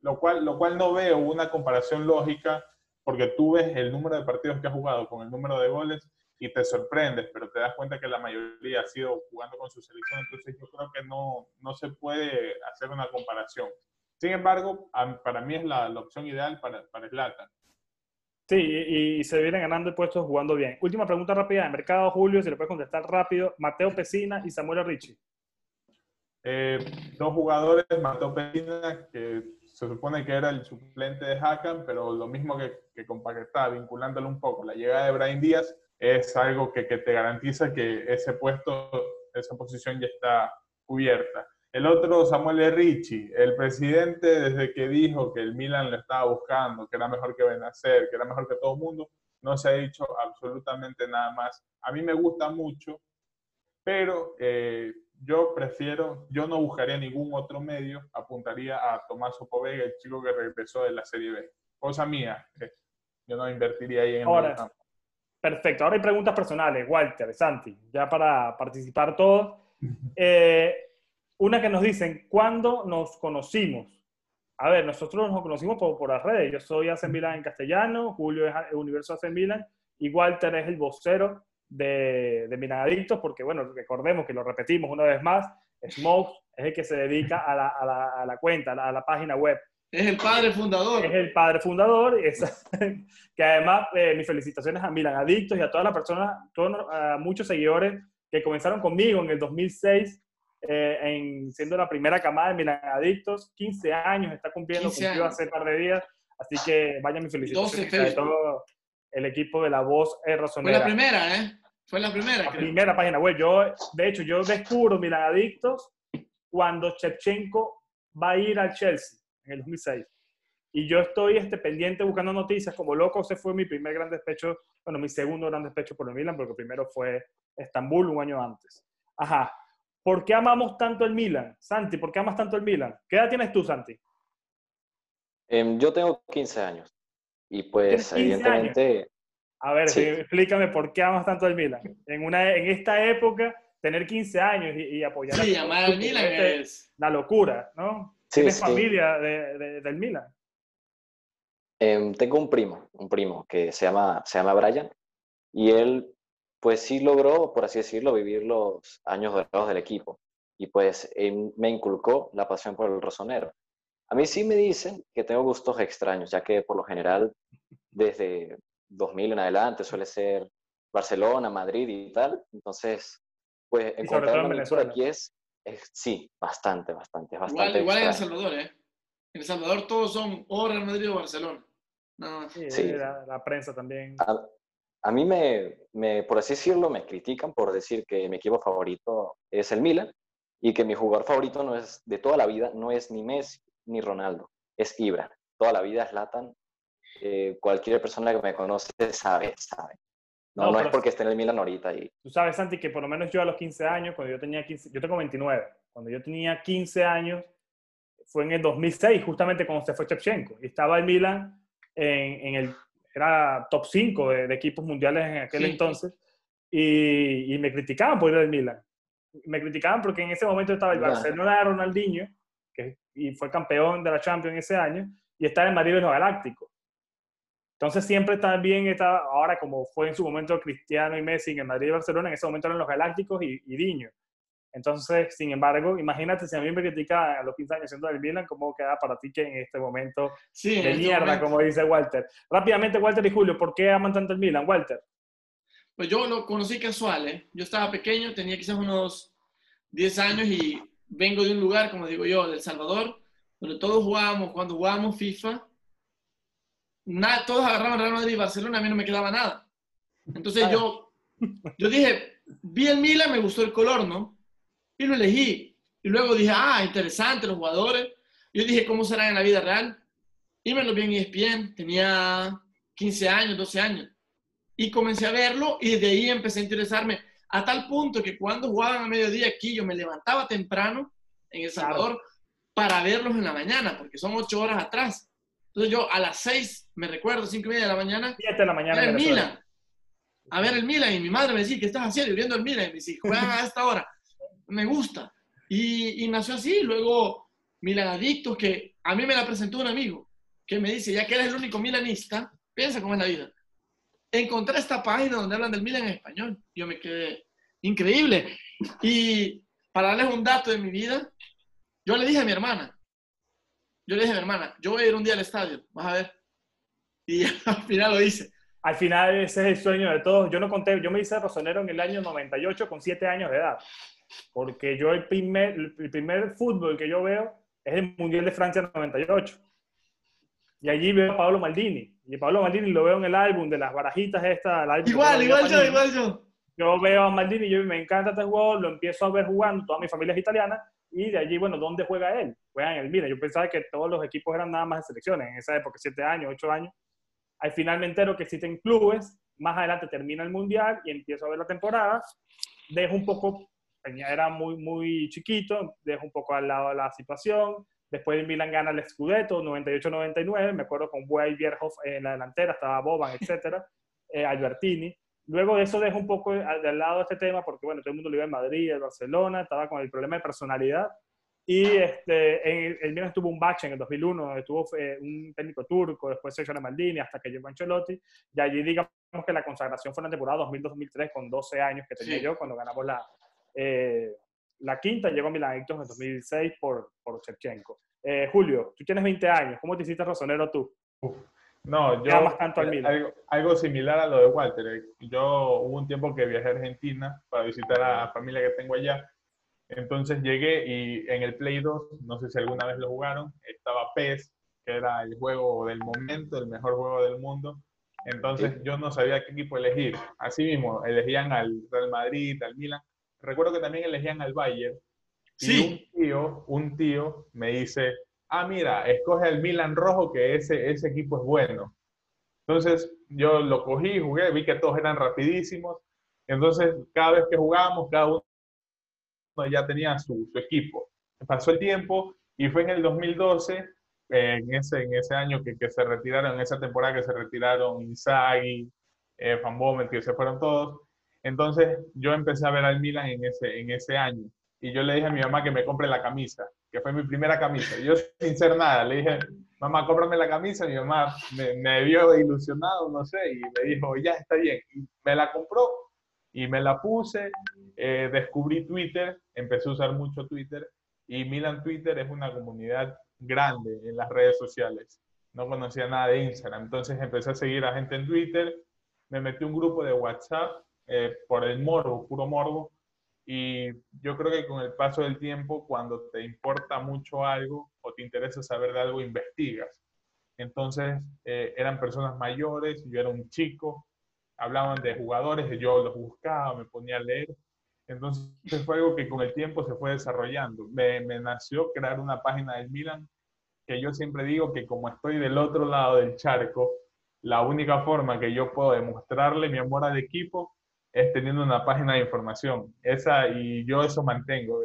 lo, cual, lo cual no veo una comparación lógica porque tú ves el número de partidos que ha jugado con el número de goles y te sorprendes, pero te das cuenta que la mayoría ha sido jugando con su selección, entonces yo creo que no, no se puede hacer una comparación. Sin embargo, para mí es la, la opción ideal para, para Zlatan. Sí, y, se vienen ganando puestos jugando bien. Última pregunta rápida de mercado, Julio, si le puedes contestar rápido. Mateo Pesina y Samuel Ricci. Eh, dos jugadores, Mateo Pesina, que se supone que era el suplente de Hakan, pero lo mismo que, que con Paquetá, vinculándolo un poco. La llegada de Brian Díaz es algo que, que te garantiza que ese puesto, esa posición ya está cubierta. El otro, Samuel Ricci, el presidente desde que dijo que el Milan lo estaba buscando, que era mejor que Benacer, que era mejor que todo el mundo, no se ha dicho absolutamente nada más. A mí me gusta mucho, pero eh, yo prefiero, yo no buscaría ningún otro medio, apuntaría a Tomás Povega, el chico que regresó de la Serie B. Cosa mía, yo no invertiría ahí en Ahora, el Perfecto, ahora hay preguntas personales, Walter, Santi, ya para participar todos. Eh, una que nos dicen, ¿cuándo nos conocimos? A ver, nosotros nos conocimos por, por las redes. Yo soy Hacen Milan en castellano, Julio es Universo Hacen Milan y Walter es el vocero de, de Milan Adictos, porque bueno, recordemos que lo repetimos una vez más, Smoke es el que se dedica a la, a la, a la cuenta, a la, página web. Es el padre fundador. Es el padre fundador, que además eh, mis felicitaciones a Milan Adictos y a todas las personas, a muchos seguidores que comenzaron conmigo en el 2006 eh, en, siendo la primera camada de Milan Adictos. 15 años está cumpliendo, cumplió hace un par de días. Así que vaya mi felicitaciones a todo el equipo de La Voz Razonera. Fue la primera, ¿eh? Fue la primera. La primera página web. Yo, de hecho, yo descubro Milan Adictos cuando Shevchenko va a ir al Chelsea en el 2006. Y yo estoy este, pendiente buscando noticias como loco. Ese fue mi primer gran despecho, bueno, mi segundo gran despecho por el Milan, porque primero fue Estambul un año antes. Ajá. ¿Por qué amamos tanto el Milan? Santi, ¿por qué amas tanto el Milan? ¿Qué edad tienes tú, Santi? Em, yo tengo 15 años. Y pues, evidentemente. A ver, explícame por qué amas tanto el Milan. En, una, en esta época, tener 15 años y, apoyar sí, amar al Milan es. La locura, ¿no? Sí, Tienes familia de, del Milan. Em, tengo un primo, un primo que se llama, se llama Brian, y él, pues sí logró, por así decirlo, vivir los años dorados del equipo. Y pues me inculcó la pasión por el rosonero. A mí sí me dicen que tengo gustos extraños, ya que por lo general, desde 2000 en adelante, suele ser Barcelona, Madrid y tal. Entonces, pues encontrarme por aquí es, sí, bastante, bastante, bastante. Igual, en El Salvador, ¿eh? En El Salvador todos son o Real Madrid o Barcelona. No. Sí, La, prensa también. A, mí me, me, por así decirlo, me critican por decir que mi equipo favorito es el Milan y que mi jugador favorito no es de toda la vida no es ni Messi ni Ronaldo, es Ibra. Toda la vida es Latan. Eh, cualquier persona que me conoce sabe, sabe. No, no, es porque esté en el Milan ahorita. Y... Tú sabes, Santi, que por lo menos yo a los 15 años, cuando yo tenía 15, yo tengo 29, cuando yo tenía 15 años, fue en el 2006, justamente cuando se fue Shevchenko. Y estaba el Milan en, en el, era top 5 de, equipos mundiales en aquel entonces, y, y, me criticaban por ir al Milan. Me criticaban porque en ese momento estaba el Barcelona de Ronaldinho, que, y fue campeón de la Champions ese año, y estaba en Madrid los Galácticos. Entonces siempre también estaba, ahora como fue en su momento Cristiano y Messi en Madrid y Barcelona, en ese momento eran los Galácticos y, y Diño. Entonces, sin embargo, imagínate si a mí me critica a los 15 años siendo del Milan, ¿cómo queda para ti que en este momento de este mierda, como dice Walter? Rápidamente, Walter y Julio, ¿por qué aman tanto el Milan, Walter? Pues yo lo conocí casual, ¿eh? Yo estaba pequeño, tenía quizás unos 10 años y vengo de un lugar, como digo yo, de El Salvador, donde todos jugábamos, cuando jugábamos FIFA, todos agarraban Real Madrid y Barcelona, a mí no me quedaba nada. Entonces yo, yo dije, vi el Milan, me gustó el color, ¿no? Y lo elegí. Y luego dije, ah, interesante los jugadores. Yo dije, ¿cómo serán en la vida real? Y me lo vi en ESPN, tenía 15 años, 12 años. Y comencé a verlo y de ahí empecé a interesarme a tal punto que cuando jugaban a mediodía aquí yo me levantaba temprano en El Salvador para verlos en la mañana, porque son ocho horas atrás. Entonces yo a las seis, me recuerdo, cinco y media de la mañana, siete de la mañana el Milan, a ver el Milan, y mi madre me decía, ¿qué estás haciendo? viendo el Milan, y me decía, juegan a esta hora, me gusta. Y, y nació así, luego Milan Adictos, que a mí me la presentó un amigo, que me dice, ya que eres el único milanista, piensa cómo es la vida. Encontré esta página donde hablan del Milan en español. Yo me quedé increíble. Y para darles un dato de mi vida, yo le dije a mi hermana, yo le dije a mi hermana, yo voy a ir un día al estadio, vas a ver. Y al final lo hice. Al final ese es el sueño de todos. Yo no conté, yo me hice rosonero en el año 98 con 7 años de edad. Porque yo el primer, el primer fútbol que yo veo es el Mundial de Francia 98. Y allí veo a Pablo Maldini. Y Pablo Maldini lo veo en el álbum de las barajitas esta. igual, igual yo, igual yo. Yo veo a Maldini yo me encanta este jugador, lo empiezo a ver jugando, toda mi familia es italiana, y de allí, bueno, ¿dónde juega él? Juega en el Milan. Yo pensaba que todos los equipos eran nada más de selecciones, en esa época, siete años, ocho años. Al final me entero que existen clubes, más adelante termina el Mundial y empiezo a ver la temporada. Dejo un poco, era muy, muy chiquito, dejo un poco al lado la situación. Después el Milan gana el Scudetto, 98-99, me acuerdo con Buey Bierhoff en la delantera, estaba Boban, etcétera, eh, Albertini. Luego de eso dejo un poco de lado este tema porque, bueno, todo el mundo lo iba en Madrid, en Barcelona, estaba con el problema de personalidad. Y este, en, el Milan tuvo un bache en el 2001, estuvo eh, un técnico turco, después Sergio Maldini, hasta que llegó Ancelotti. Y allí digamos que la consagración fue en la temporada 2002-2003, con 12 años que tenía yo, cuando ganamos la, eh, la quinta. Llegó Milan en 2006 por, por Shevchenko. Eh, Julio, tú tienes 20 años, ¿cómo te hiciste rosonero tú? No, yo algo, algo, similar a lo de Walter. Yo hubo un tiempo que viajé a Argentina para visitar a la familia que tengo allá. Entonces llegué y en el Play 2, no sé si alguna vez lo jugaron, estaba PES, que era el juego del momento, el mejor juego del mundo. Entonces yo no sabía qué equipo elegir. Así mismo, elegían al Real Madrid, al Milan. Recuerdo que también elegían al Bayern. Sí. Y un tío, un tío me dice, ah, mira, escoge el Milan rojo, que ese, ese equipo es bueno. Entonces yo lo cogí, jugué, vi que todos eran rapidísimos. Entonces cada vez que jugábamos, cada uno ya tenía su, su equipo. Pasó el tiempo y fue en el 2012, en, ese, en ese año que, que, se retiraron, en esa temporada que se retiraron Inzaghi, eh, Van Bommel, que se fueron todos. Entonces yo empecé a ver al Milan en ese, en ese año y yo le dije a mi mamá que me compre la camisa que fue mi primera camisa. Yo sin ser nada, le dije, mamá, cómprame la camisa. Mi mamá me, me vio ilusionado, no sé, y me dijo, ya está bien. Y me la compró y me la puse. Eh, descubrí Twitter, empecé a usar mucho Twitter y Milan Twitter es una comunidad grande en las redes sociales. No conocía nada de Instagram, entonces empecé a seguir a gente en Twitter, me metí un grupo de WhatsApp eh, por el morbo, puro morbo, y yo creo que con el paso del tiempo, cuando te importa mucho algo o te interesa saber de algo, investigas. Entonces, eh, eran personas mayores, yo era un chico, hablaban de jugadores, yo los buscaba, me ponía a leer. Entonces, fue algo que con el tiempo se fue desarrollando. Me, me nació crear una página del Milan, que yo siempre digo que como estoy del otro lado del charco, la única forma que yo puedo demostrarle mi amor al equipo es teniendo una página de información. Esa, y yo eso mantengo.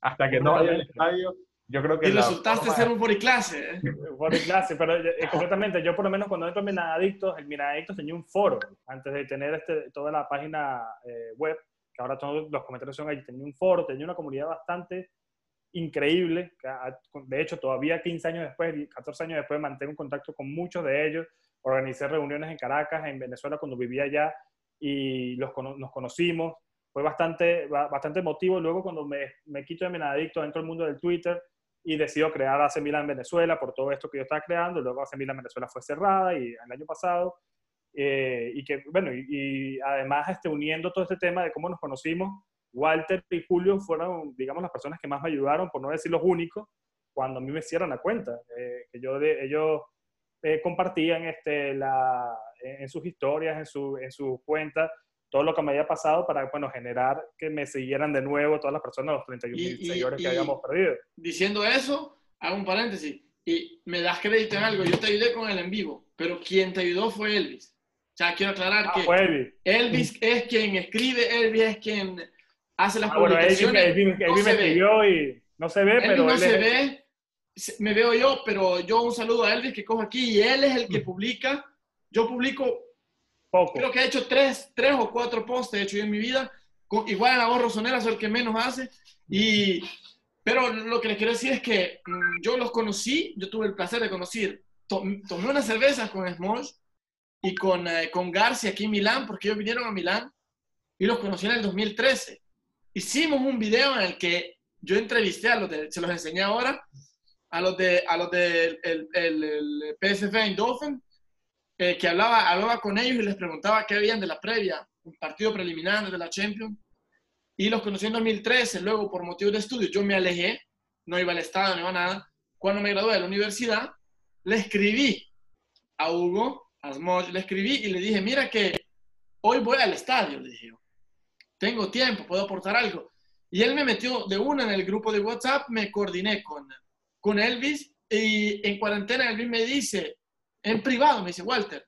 Hasta que no vaya al estadio, yo creo que... Y resultaste ser un boriclase. ¿eh? Boriclase, pero eh, completamente. Yo por lo menos cuando entro en Minadictos, el Minadictos tenía un foro antes de tener este, toda la página eh, web, que ahora todos los comentarios son ahí. Tenía un foro, tenía una comunidad bastante increíble. De hecho, todavía 15 años después, 14 años después, mantengo un contacto con muchos de ellos. Organicé reuniones en Caracas, en Venezuela, cuando vivía allá y los, nos conocimos. Fue bastante, bastante emotivo. Luego, cuando me, me quito de Menadicto, dentro del mundo del Twitter y decido crear AC Milan Venezuela por todo esto que yo estaba creando. Luego AC Milan Venezuela fue cerrada y el año pasado. Eh, y que, bueno, y, además este, uniendo todo este tema de cómo nos conocimos, Walter y Julio fueron, digamos, las personas que más me ayudaron, por no decir los únicos, cuando a mí me hicieron la cuenta. Eh, que yo de, ellos eh, compartían este, la, en sus historias, en su, en sus cuentas, todo lo que me había pasado para, bueno, generar que me siguieran de nuevo todas las personas, los 31 mil seguidores que habíamos perdido. Diciendo eso, hago un paréntesis, y me das crédito en algo, yo te ayudé con el en vivo, pero quien te ayudó fue Elvis. O sea, quiero aclarar ah, que Elvis. es quien escribe, Elvis es quien hace las ah, publicaciones. Elvis, Elvis, me pidió y no se ve, pero... No se ve, me veo yo, pero yo un saludo a Elvis que cojo aquí y él es el que mm. publica yo publico, Poco. creo que he hecho tres, tres o cuatro posts, he hecho yo en mi vida. igual en la voz rosonera soy el que menos hace. Y, pero lo que les quiero decir es que mm, yo los conocí, yo tuve el placer de conocer, tomé unas cervezas con Smosh y con, eh, con Garcia aquí en Milán, porque ellos vinieron a Milán y los conocí en el 2013. Hicimos un video en el que yo entrevisté a los de, se los enseñé ahora, a los de, a los de el, el, el PSV Eindhoven eh, que hablaba, hablaba con ellos y les preguntaba qué habían de la previa, un partido preliminar de la Champions. Y los conocí en 2013, luego por motivos de estudio yo me alejé, no iba al estado, no iba a nada. Cuando me gradué de la universidad, le escribí a Hugo, a Smosh, le escribí y le dije, mira que hoy voy al estadio, le dije tengo tiempo, puedo aportar algo. Y él me metió de una en el grupo de WhatsApp, me coordiné con, con Elvis y en cuarentena Elvis me dice, en privado me dice, Walter,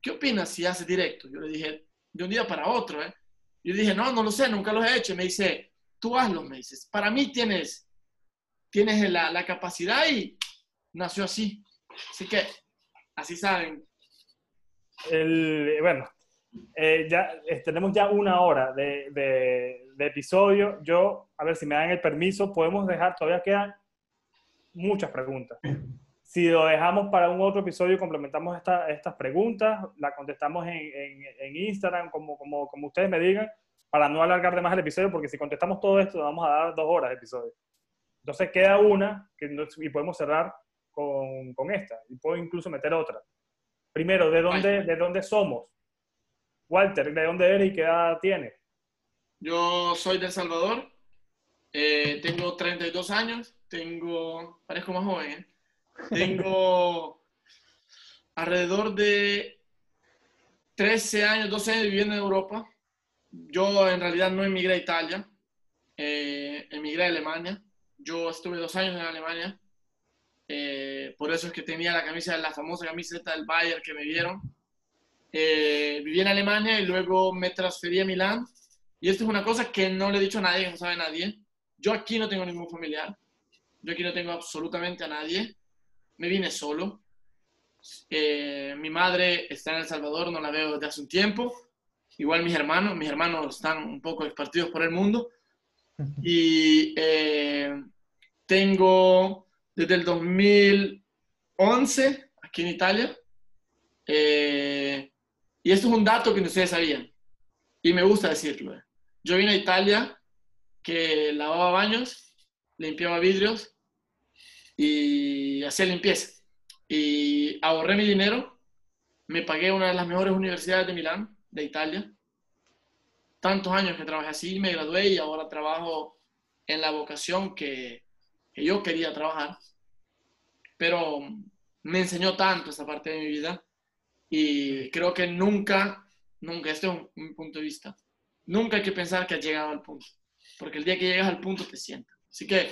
¿qué opinas si hace directo? Yo le dije, de un día para otro, ¿eh? Yo dije, no, no lo sé, nunca los he hecho. Me dice, tú hazlo, me dices. Para mí tienes, tienes la, la capacidad y nació así. Así que, así saben. El, bueno, eh, ya eh, tenemos ya una hora de, de, de, episodio. Yo, a ver si me dan el permiso, podemos dejar, todavía quedan muchas preguntas. Si lo dejamos para un otro episodio, complementamos esta, estas preguntas, la contestamos en, en, Instagram, como, como, como, ustedes me digan, para no alargar de más el episodio, porque si contestamos todo esto, vamos a dar dos horas de episodio. Entonces queda una que, y podemos cerrar con, con, esta, y puedo incluso meter otra. Primero, ¿de dónde, ¿de dónde somos? Walter, ¿de dónde eres y qué edad tienes? Yo soy de El Salvador, eh, tengo 32 años, tengo, parezco más joven, ¿eh? Tengo alrededor de 13 años, 12 años viviendo en Europa. Yo en realidad no emigré a Italia, eh, emigré a Alemania. Yo estuve dos años en Alemania. Eh, por eso es que tenía la camisa, la famosa camiseta del Bayern que me vieron. Eh, viví en Alemania y luego me transferí a Milán. Y esto es una cosa que no le he dicho a nadie, que no sabe nadie. Yo aquí no tengo ningún familiar. Yo aquí no tengo absolutamente a nadie me vine solo. Eh, mi madre está en El Salvador, no la veo desde hace un tiempo. Igual mis hermanos, mis hermanos están un poco esparcidos por el mundo. Y, eh, tengo desde el 2011 aquí en Italia. Eh, y esto es un dato que no ustedes sabían. Y me gusta decirlo. Yo vine a Italia que lavaba baños, limpiaba vidrios y hacía limpieza. Y ahorré mi dinero, me pagué una de las mejores universidades de Milán, de Italia. Tantos años que trabajé así, me gradué y ahora trabajo en la vocación que, yo quería trabajar. Pero me enseñó tanto esa parte de mi vida y creo que nunca, nunca, este es un, punto de vista, nunca hay que pensar que has llegado al punto, porque el día que llegas al punto te sientas. Así que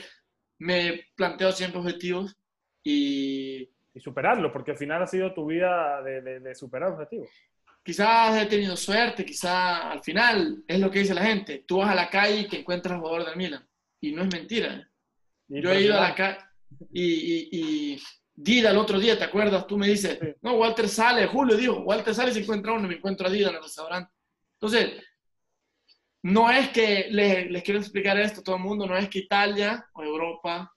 me planteo siempre objetivos y... Y superarlo, porque al final ha sido tu vida de, de, superar objetivos. Quizás he tenido suerte, quizás al final es lo que dice la gente. Tú vas a la calle y te encuentras al jugador del Milan. Y no es mentira. Yo he ido a la calle y, y Dida el otro día, ¿te acuerdas? Tú me dices, no, Walter sale, Julio dijo, Walter sale y se encuentra uno, me encuentro a Dida en el restaurante. Entonces, no es que les, les, quiero explicar esto a todo el mundo, no es que Italia o Europa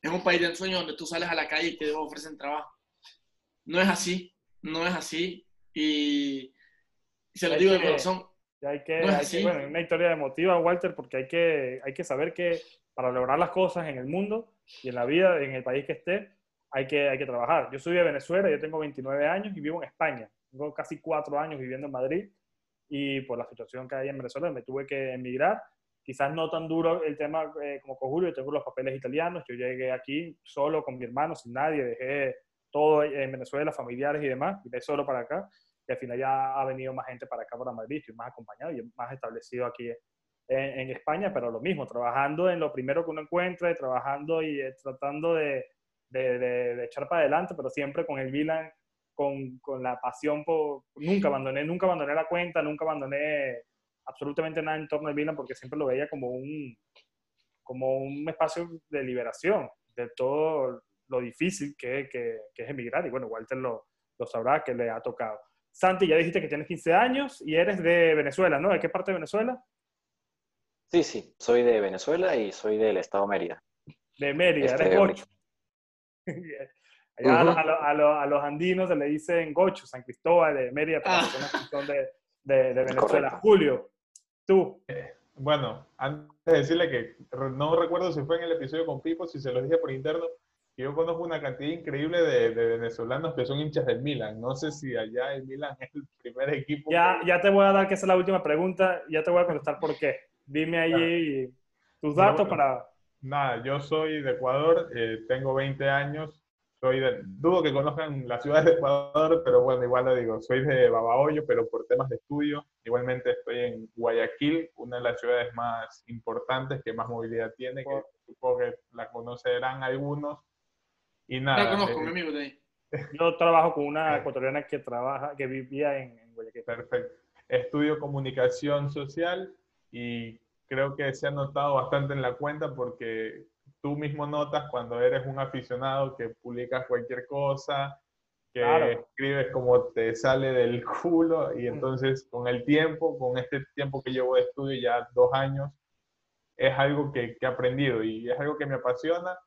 es un país de ensueño donde tú sales a la calle y te ofrecen trabajo. No es así, no es así. Y, se lo digo de corazón. Hay que, no es bueno, una historia emotiva, Walter, porque hay que, hay que saber que para lograr las cosas en el mundo y en la vida, en el país que esté, hay que, hay que trabajar. Yo soy de Venezuela, yo tengo 29 años y vivo en España. Tengo casi cuatro años viviendo en Madrid y por la situación que hay en Venezuela me tuve que emigrar. Quizás no tan duro el tema eh, como con Julio, tengo los papeles italianos, yo llegué aquí solo con mi hermano, sin nadie, dejé todo en Venezuela, familiares y demás, y solo para acá. Y al final ya ha venido más gente para acá, para Madrid, estoy más acompañado y más establecido aquí en, en España, pero lo mismo, trabajando en lo primero que uno encuentre, trabajando y eh, tratando de, de, de, echar para adelante, pero siempre con el Milan, con, con, la pasión por... Nunca abandoné, nunca abandoné la cuenta, nunca abandoné absolutamente nada en torno al Milan porque siempre lo veía como un, como un espacio de liberación de todo lo difícil que, que, es emigrar. Y bueno, Walter lo, lo sabrá que le ha tocado. Santi, ya dijiste que tienes 15 años y eres de Venezuela, ¿no? ¿De qué parte de Venezuela? Sí, sí, soy de Venezuela y soy del estado Mérida. De Mérida, eres este, gocho. a, los andinos se le dicen Gocho, San Cristóbal, de Mérida, para ah. de, de, de, Venezuela. Julio, tú. Eh, bueno, antes de decirle que no recuerdo si fue en el episodio con Pipo, si se lo dije por interno, que yo conozco una cantidad increíble de, venezolanos que son hinchas del Milan. No sé si allá el Milan es el primer equipo. Ya, ya te voy a dar que esa es la última pregunta, ya te voy a contestar por qué. Dime ahí tus datos para Nada, yo soy de Ecuador, eh, tengo 20 años, soy de, dudo que conozcan la ciudad de Ecuador, pero bueno, igual lo digo, soy de Babahoyo, pero por temas de estudio. Igualmente estoy en Guayaquil, una de las ciudades más importantes, que más movilidad tiene, que supongo que la conocerán algunos. Y nada. La conozco, eh, mi amigo de ahí. Yo trabajo con una ecuatoriana que trabaja, que vivía en, en Guayaquil. Perfecto. Estudio comunicación social y creo que se ha notado bastante en la cuenta porque tú mismo notas cuando eres un aficionado que publicas cualquier cosa, que escribes como te sale del culo y entonces con el tiempo, con este tiempo que llevo de estudio, ya dos años, es algo que, que he aprendido y es algo que me apasiona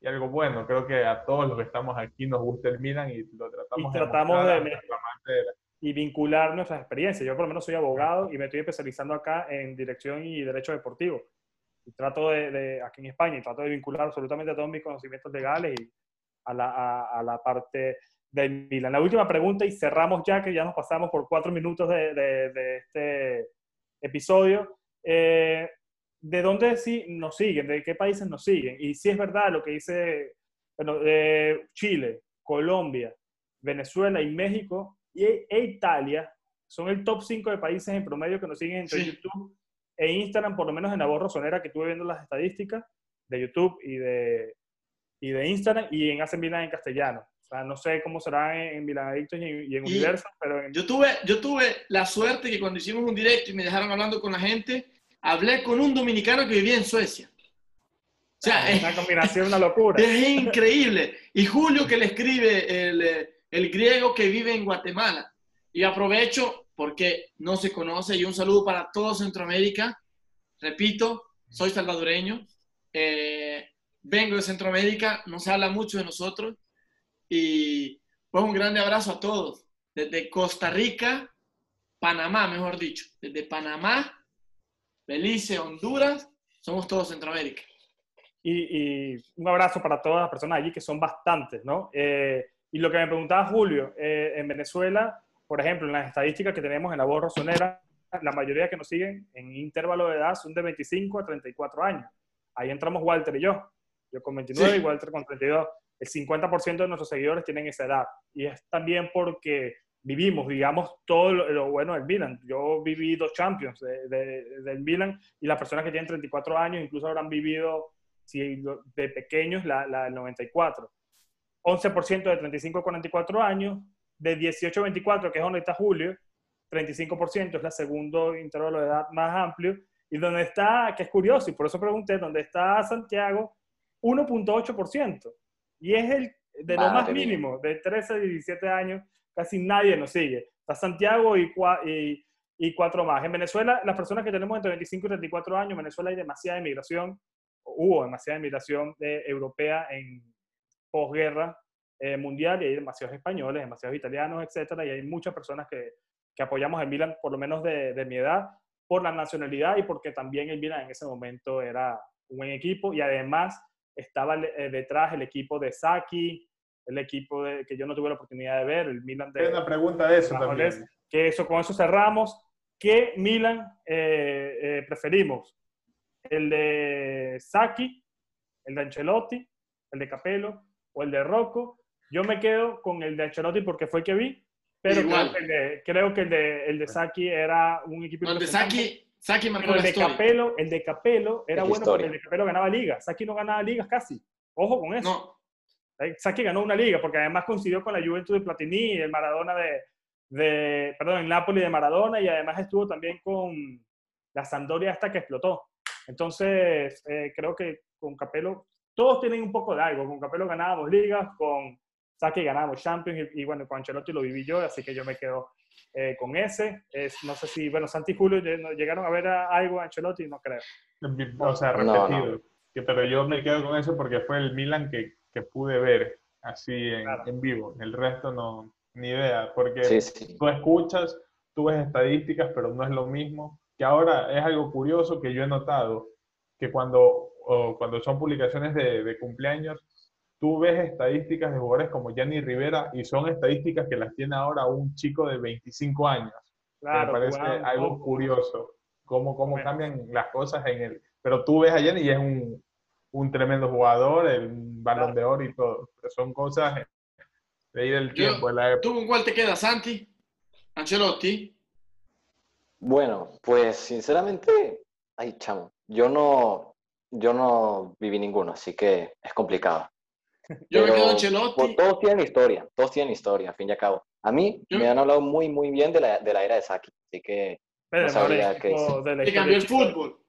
y algo bueno. Creo que a todos los que estamos aquí nos gusta el Milan y lo tratamos, y tratamos de, de, y vincular nuestras experiencias. Yo por lo menos soy abogado y me estoy especializando acá en dirección y derecho deportivo. Y trato de, aquí en España, y trato de vincular absolutamente todos mis conocimientos legales y a la, a, la parte del Milan. La última pregunta y cerramos ya, que ya nos pasamos por cuatro minutos de, de este episodio. Eh, ¿De dónde sí nos siguen? ¿De qué países nos siguen? Y si es verdad lo que dice bueno, Chile, Colombia, Venezuela y México e Italia son el top 5 de países en promedio que nos siguen entre YouTube e Instagram, por lo menos en la voz rosonera que estuve viendo las estadísticas de YouTube y de, y de Instagram y en Hacen Milan en castellano. O sea, no sé cómo será en, Milan Adictos y en, Universo, pero... Yo, tuve, yo tuve la suerte que cuando hicimos un directo y me dejaron hablando con la gente, hablé con un dominicano que vivía en Suecia. O sea, es una combinación, una locura. Es increíble. Y Julio que le escribe el el griego que vive en Guatemala. Y aprovecho porque no se conoce y un saludo para todo Centroamérica. Repito, soy salvadoreño. Eh, vengo de Centroamérica, no se habla mucho de nosotros y pues un grande abrazo a todos, desde Costa Rica, Panamá, mejor dicho, desde Panamá, Belice, Honduras, somos todos Centroamérica. Y, un abrazo para todas las personas allí, que son bastantes, ¿no? Eh, y lo que me preguntaba Julio, eh, en Venezuela, por ejemplo, en las estadísticas que tenemos en la voz rosonera, la mayoría que nos siguen en intervalo de edad son de 25 a 34 años. Ahí entramos Walter y yo. Yo con 29 y Walter con 32. El 50% de nuestros seguidores tienen esa edad. Y es también porque vivimos, digamos, todo lo, bueno del Milan. Yo viví dos Champions del Milan y las personas que tienen 34 años incluso habrán vivido si, de pequeños la, la del 94. 11% de 35 a 44 años, de 18 a 24, que es donde está Julio, 35% es la segundo intervalo de edad más amplio, y donde está, que es curioso, y por eso pregunté, donde está Santiago, 1.8%, y es el de lo más mínimo, de 13 a 17 años, casi nadie nos sigue. Está Santiago y, y, y cuatro más. En Venezuela, las personas que tenemos entre 25 y 34 años, en Venezuela hay demasiada inmigración, hubo demasiada inmigración de, europea en posguerra eh, mundial y hay demasiados españoles, demasiados italianos, etcétera, y hay muchas personas que, que apoyamos el Milan, por lo menos de, de, mi edad, por la nacionalidad y porque también el Milan en ese momento era un buen equipo y además estaba eh, detrás el equipo de Saki, el equipo de, que yo no tuve la oportunidad de ver, el Milan de... Hay una pregunta de eso también. Que eso, con eso cerramos. ¿Qué Milan eh, preferimos? ¿El de Saki, el de Ancelotti, el de Capello o el de Rocco? Yo me quedo con el de Ancelotti porque fue el que vi, pero creo que, el de, creo que el de, el de Saki era un equipo... el de Saki, Saki marcó el de Capello, el de Capello era bueno porque el de Capello ganaba ligas. Saki no ganaba ligas casi. Ojo con eso. No. Saki ganó una liga porque además coincidió con la Juventus de Platini, el Maradona de, de, perdón, el Napoli de Maradona y además estuvo también con la Sampdoria hasta que explotó. Entonces, eh, creo que con Capello todos tienen un poco de algo. Con Capello ganábamos ligas, con Saki ganamos Champions y, bueno, con Ancelotti lo viví yo, así que yo me quedo eh, con ese. Es, no sé si, bueno, Santi y Julio llegaron a ver algo a Ancelotti, no creo. O sea, repetido. pero yo me quedo con eso porque fue el Milan que, que pude ver así en, en, vivo. El resto no, ni idea, porque tú escuchas, tú ves estadísticas, pero no es lo mismo. Que ahora es algo curioso que yo he notado, que cuando, cuando son publicaciones de, de cumpleaños, tú ves estadísticas de jugadores como Gianni Rivera y son estadísticas que las tiene ahora un chico de 25 años. me parece algo curioso cómo, cómo cambian las cosas en el... Pero tú ves a Gianni y es un, un tremendo jugador, el balón de oro y todo. Pero son cosas de ahí del tiempo. ¿Tú con cuál te quedas, Santi? ¿Ancelotti? Bueno, pues sinceramente, ay, chamo, yo no, yo no viví ninguno, así que es complicado. Yo me quedo Ancelotti. Todos tienen historia, todos tienen historia, al fin y al cabo. A mí me han hablado muy, muy bien de la, de la era de Saki, así que Pero, no sabía que... cambió el fútbol.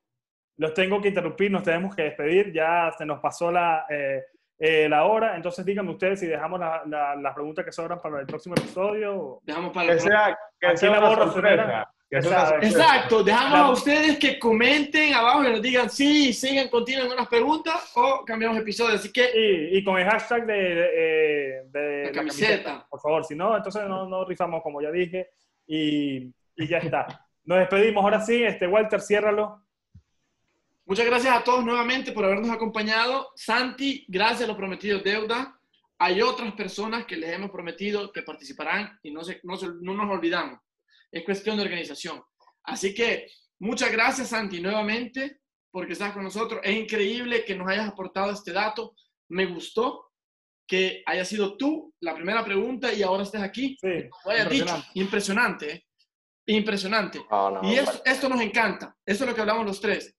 Los tengo que interrumpir, nos tenemos que despedir, ya se nos pasó la, eh, eh, la hora, entonces díganme ustedes si dejamos las la, la preguntas que sobran para el próximo episodio. Dejamos para que sea, que sea la Exacto, dejamos a ustedes que comenten abajo y nos digan si sí, sigan, continúen unas preguntas o cambiamos episodio. Así que. Y, con el hashtag de, de, la, camiseta. Por favor, si no, entonces no, no rifamos como ya dije y, y ya está. Nos despedimos ahora sí. Este, Walter, ciérralo. Muchas gracias a todos nuevamente por habernos acompañado. Santi, gracias, lo prometido deuda. Hay otras personas que les hemos prometido que participarán y no, se, no, no nos olvidamos es cuestión de organización. Así que muchas gracias, Santi, nuevamente, porque estás con nosotros. Es increíble que nos hayas aportado este dato. Me gustó que haya sido tú la primera pregunta y ahora estés aquí. Sí, impresionante. Dicho. Impresionante, ¿eh? Impresionante. y esto nos encanta. Esto es lo que hablamos los tres.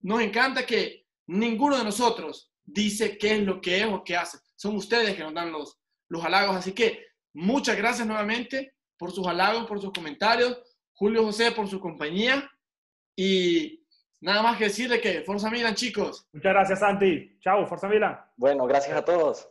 Nos encanta que ninguno de nosotros dice qué es lo que es o qué hace. Son ustedes que nos dan los, los halagos. Así que muchas gracias nuevamente por sus halagos, por sus comentarios, Julio José por su compañía y nada más que decirle que Forza Milan, chicos. Muchas gracias, Santi. Chao, Forza Milan. Bueno, gracias a todos.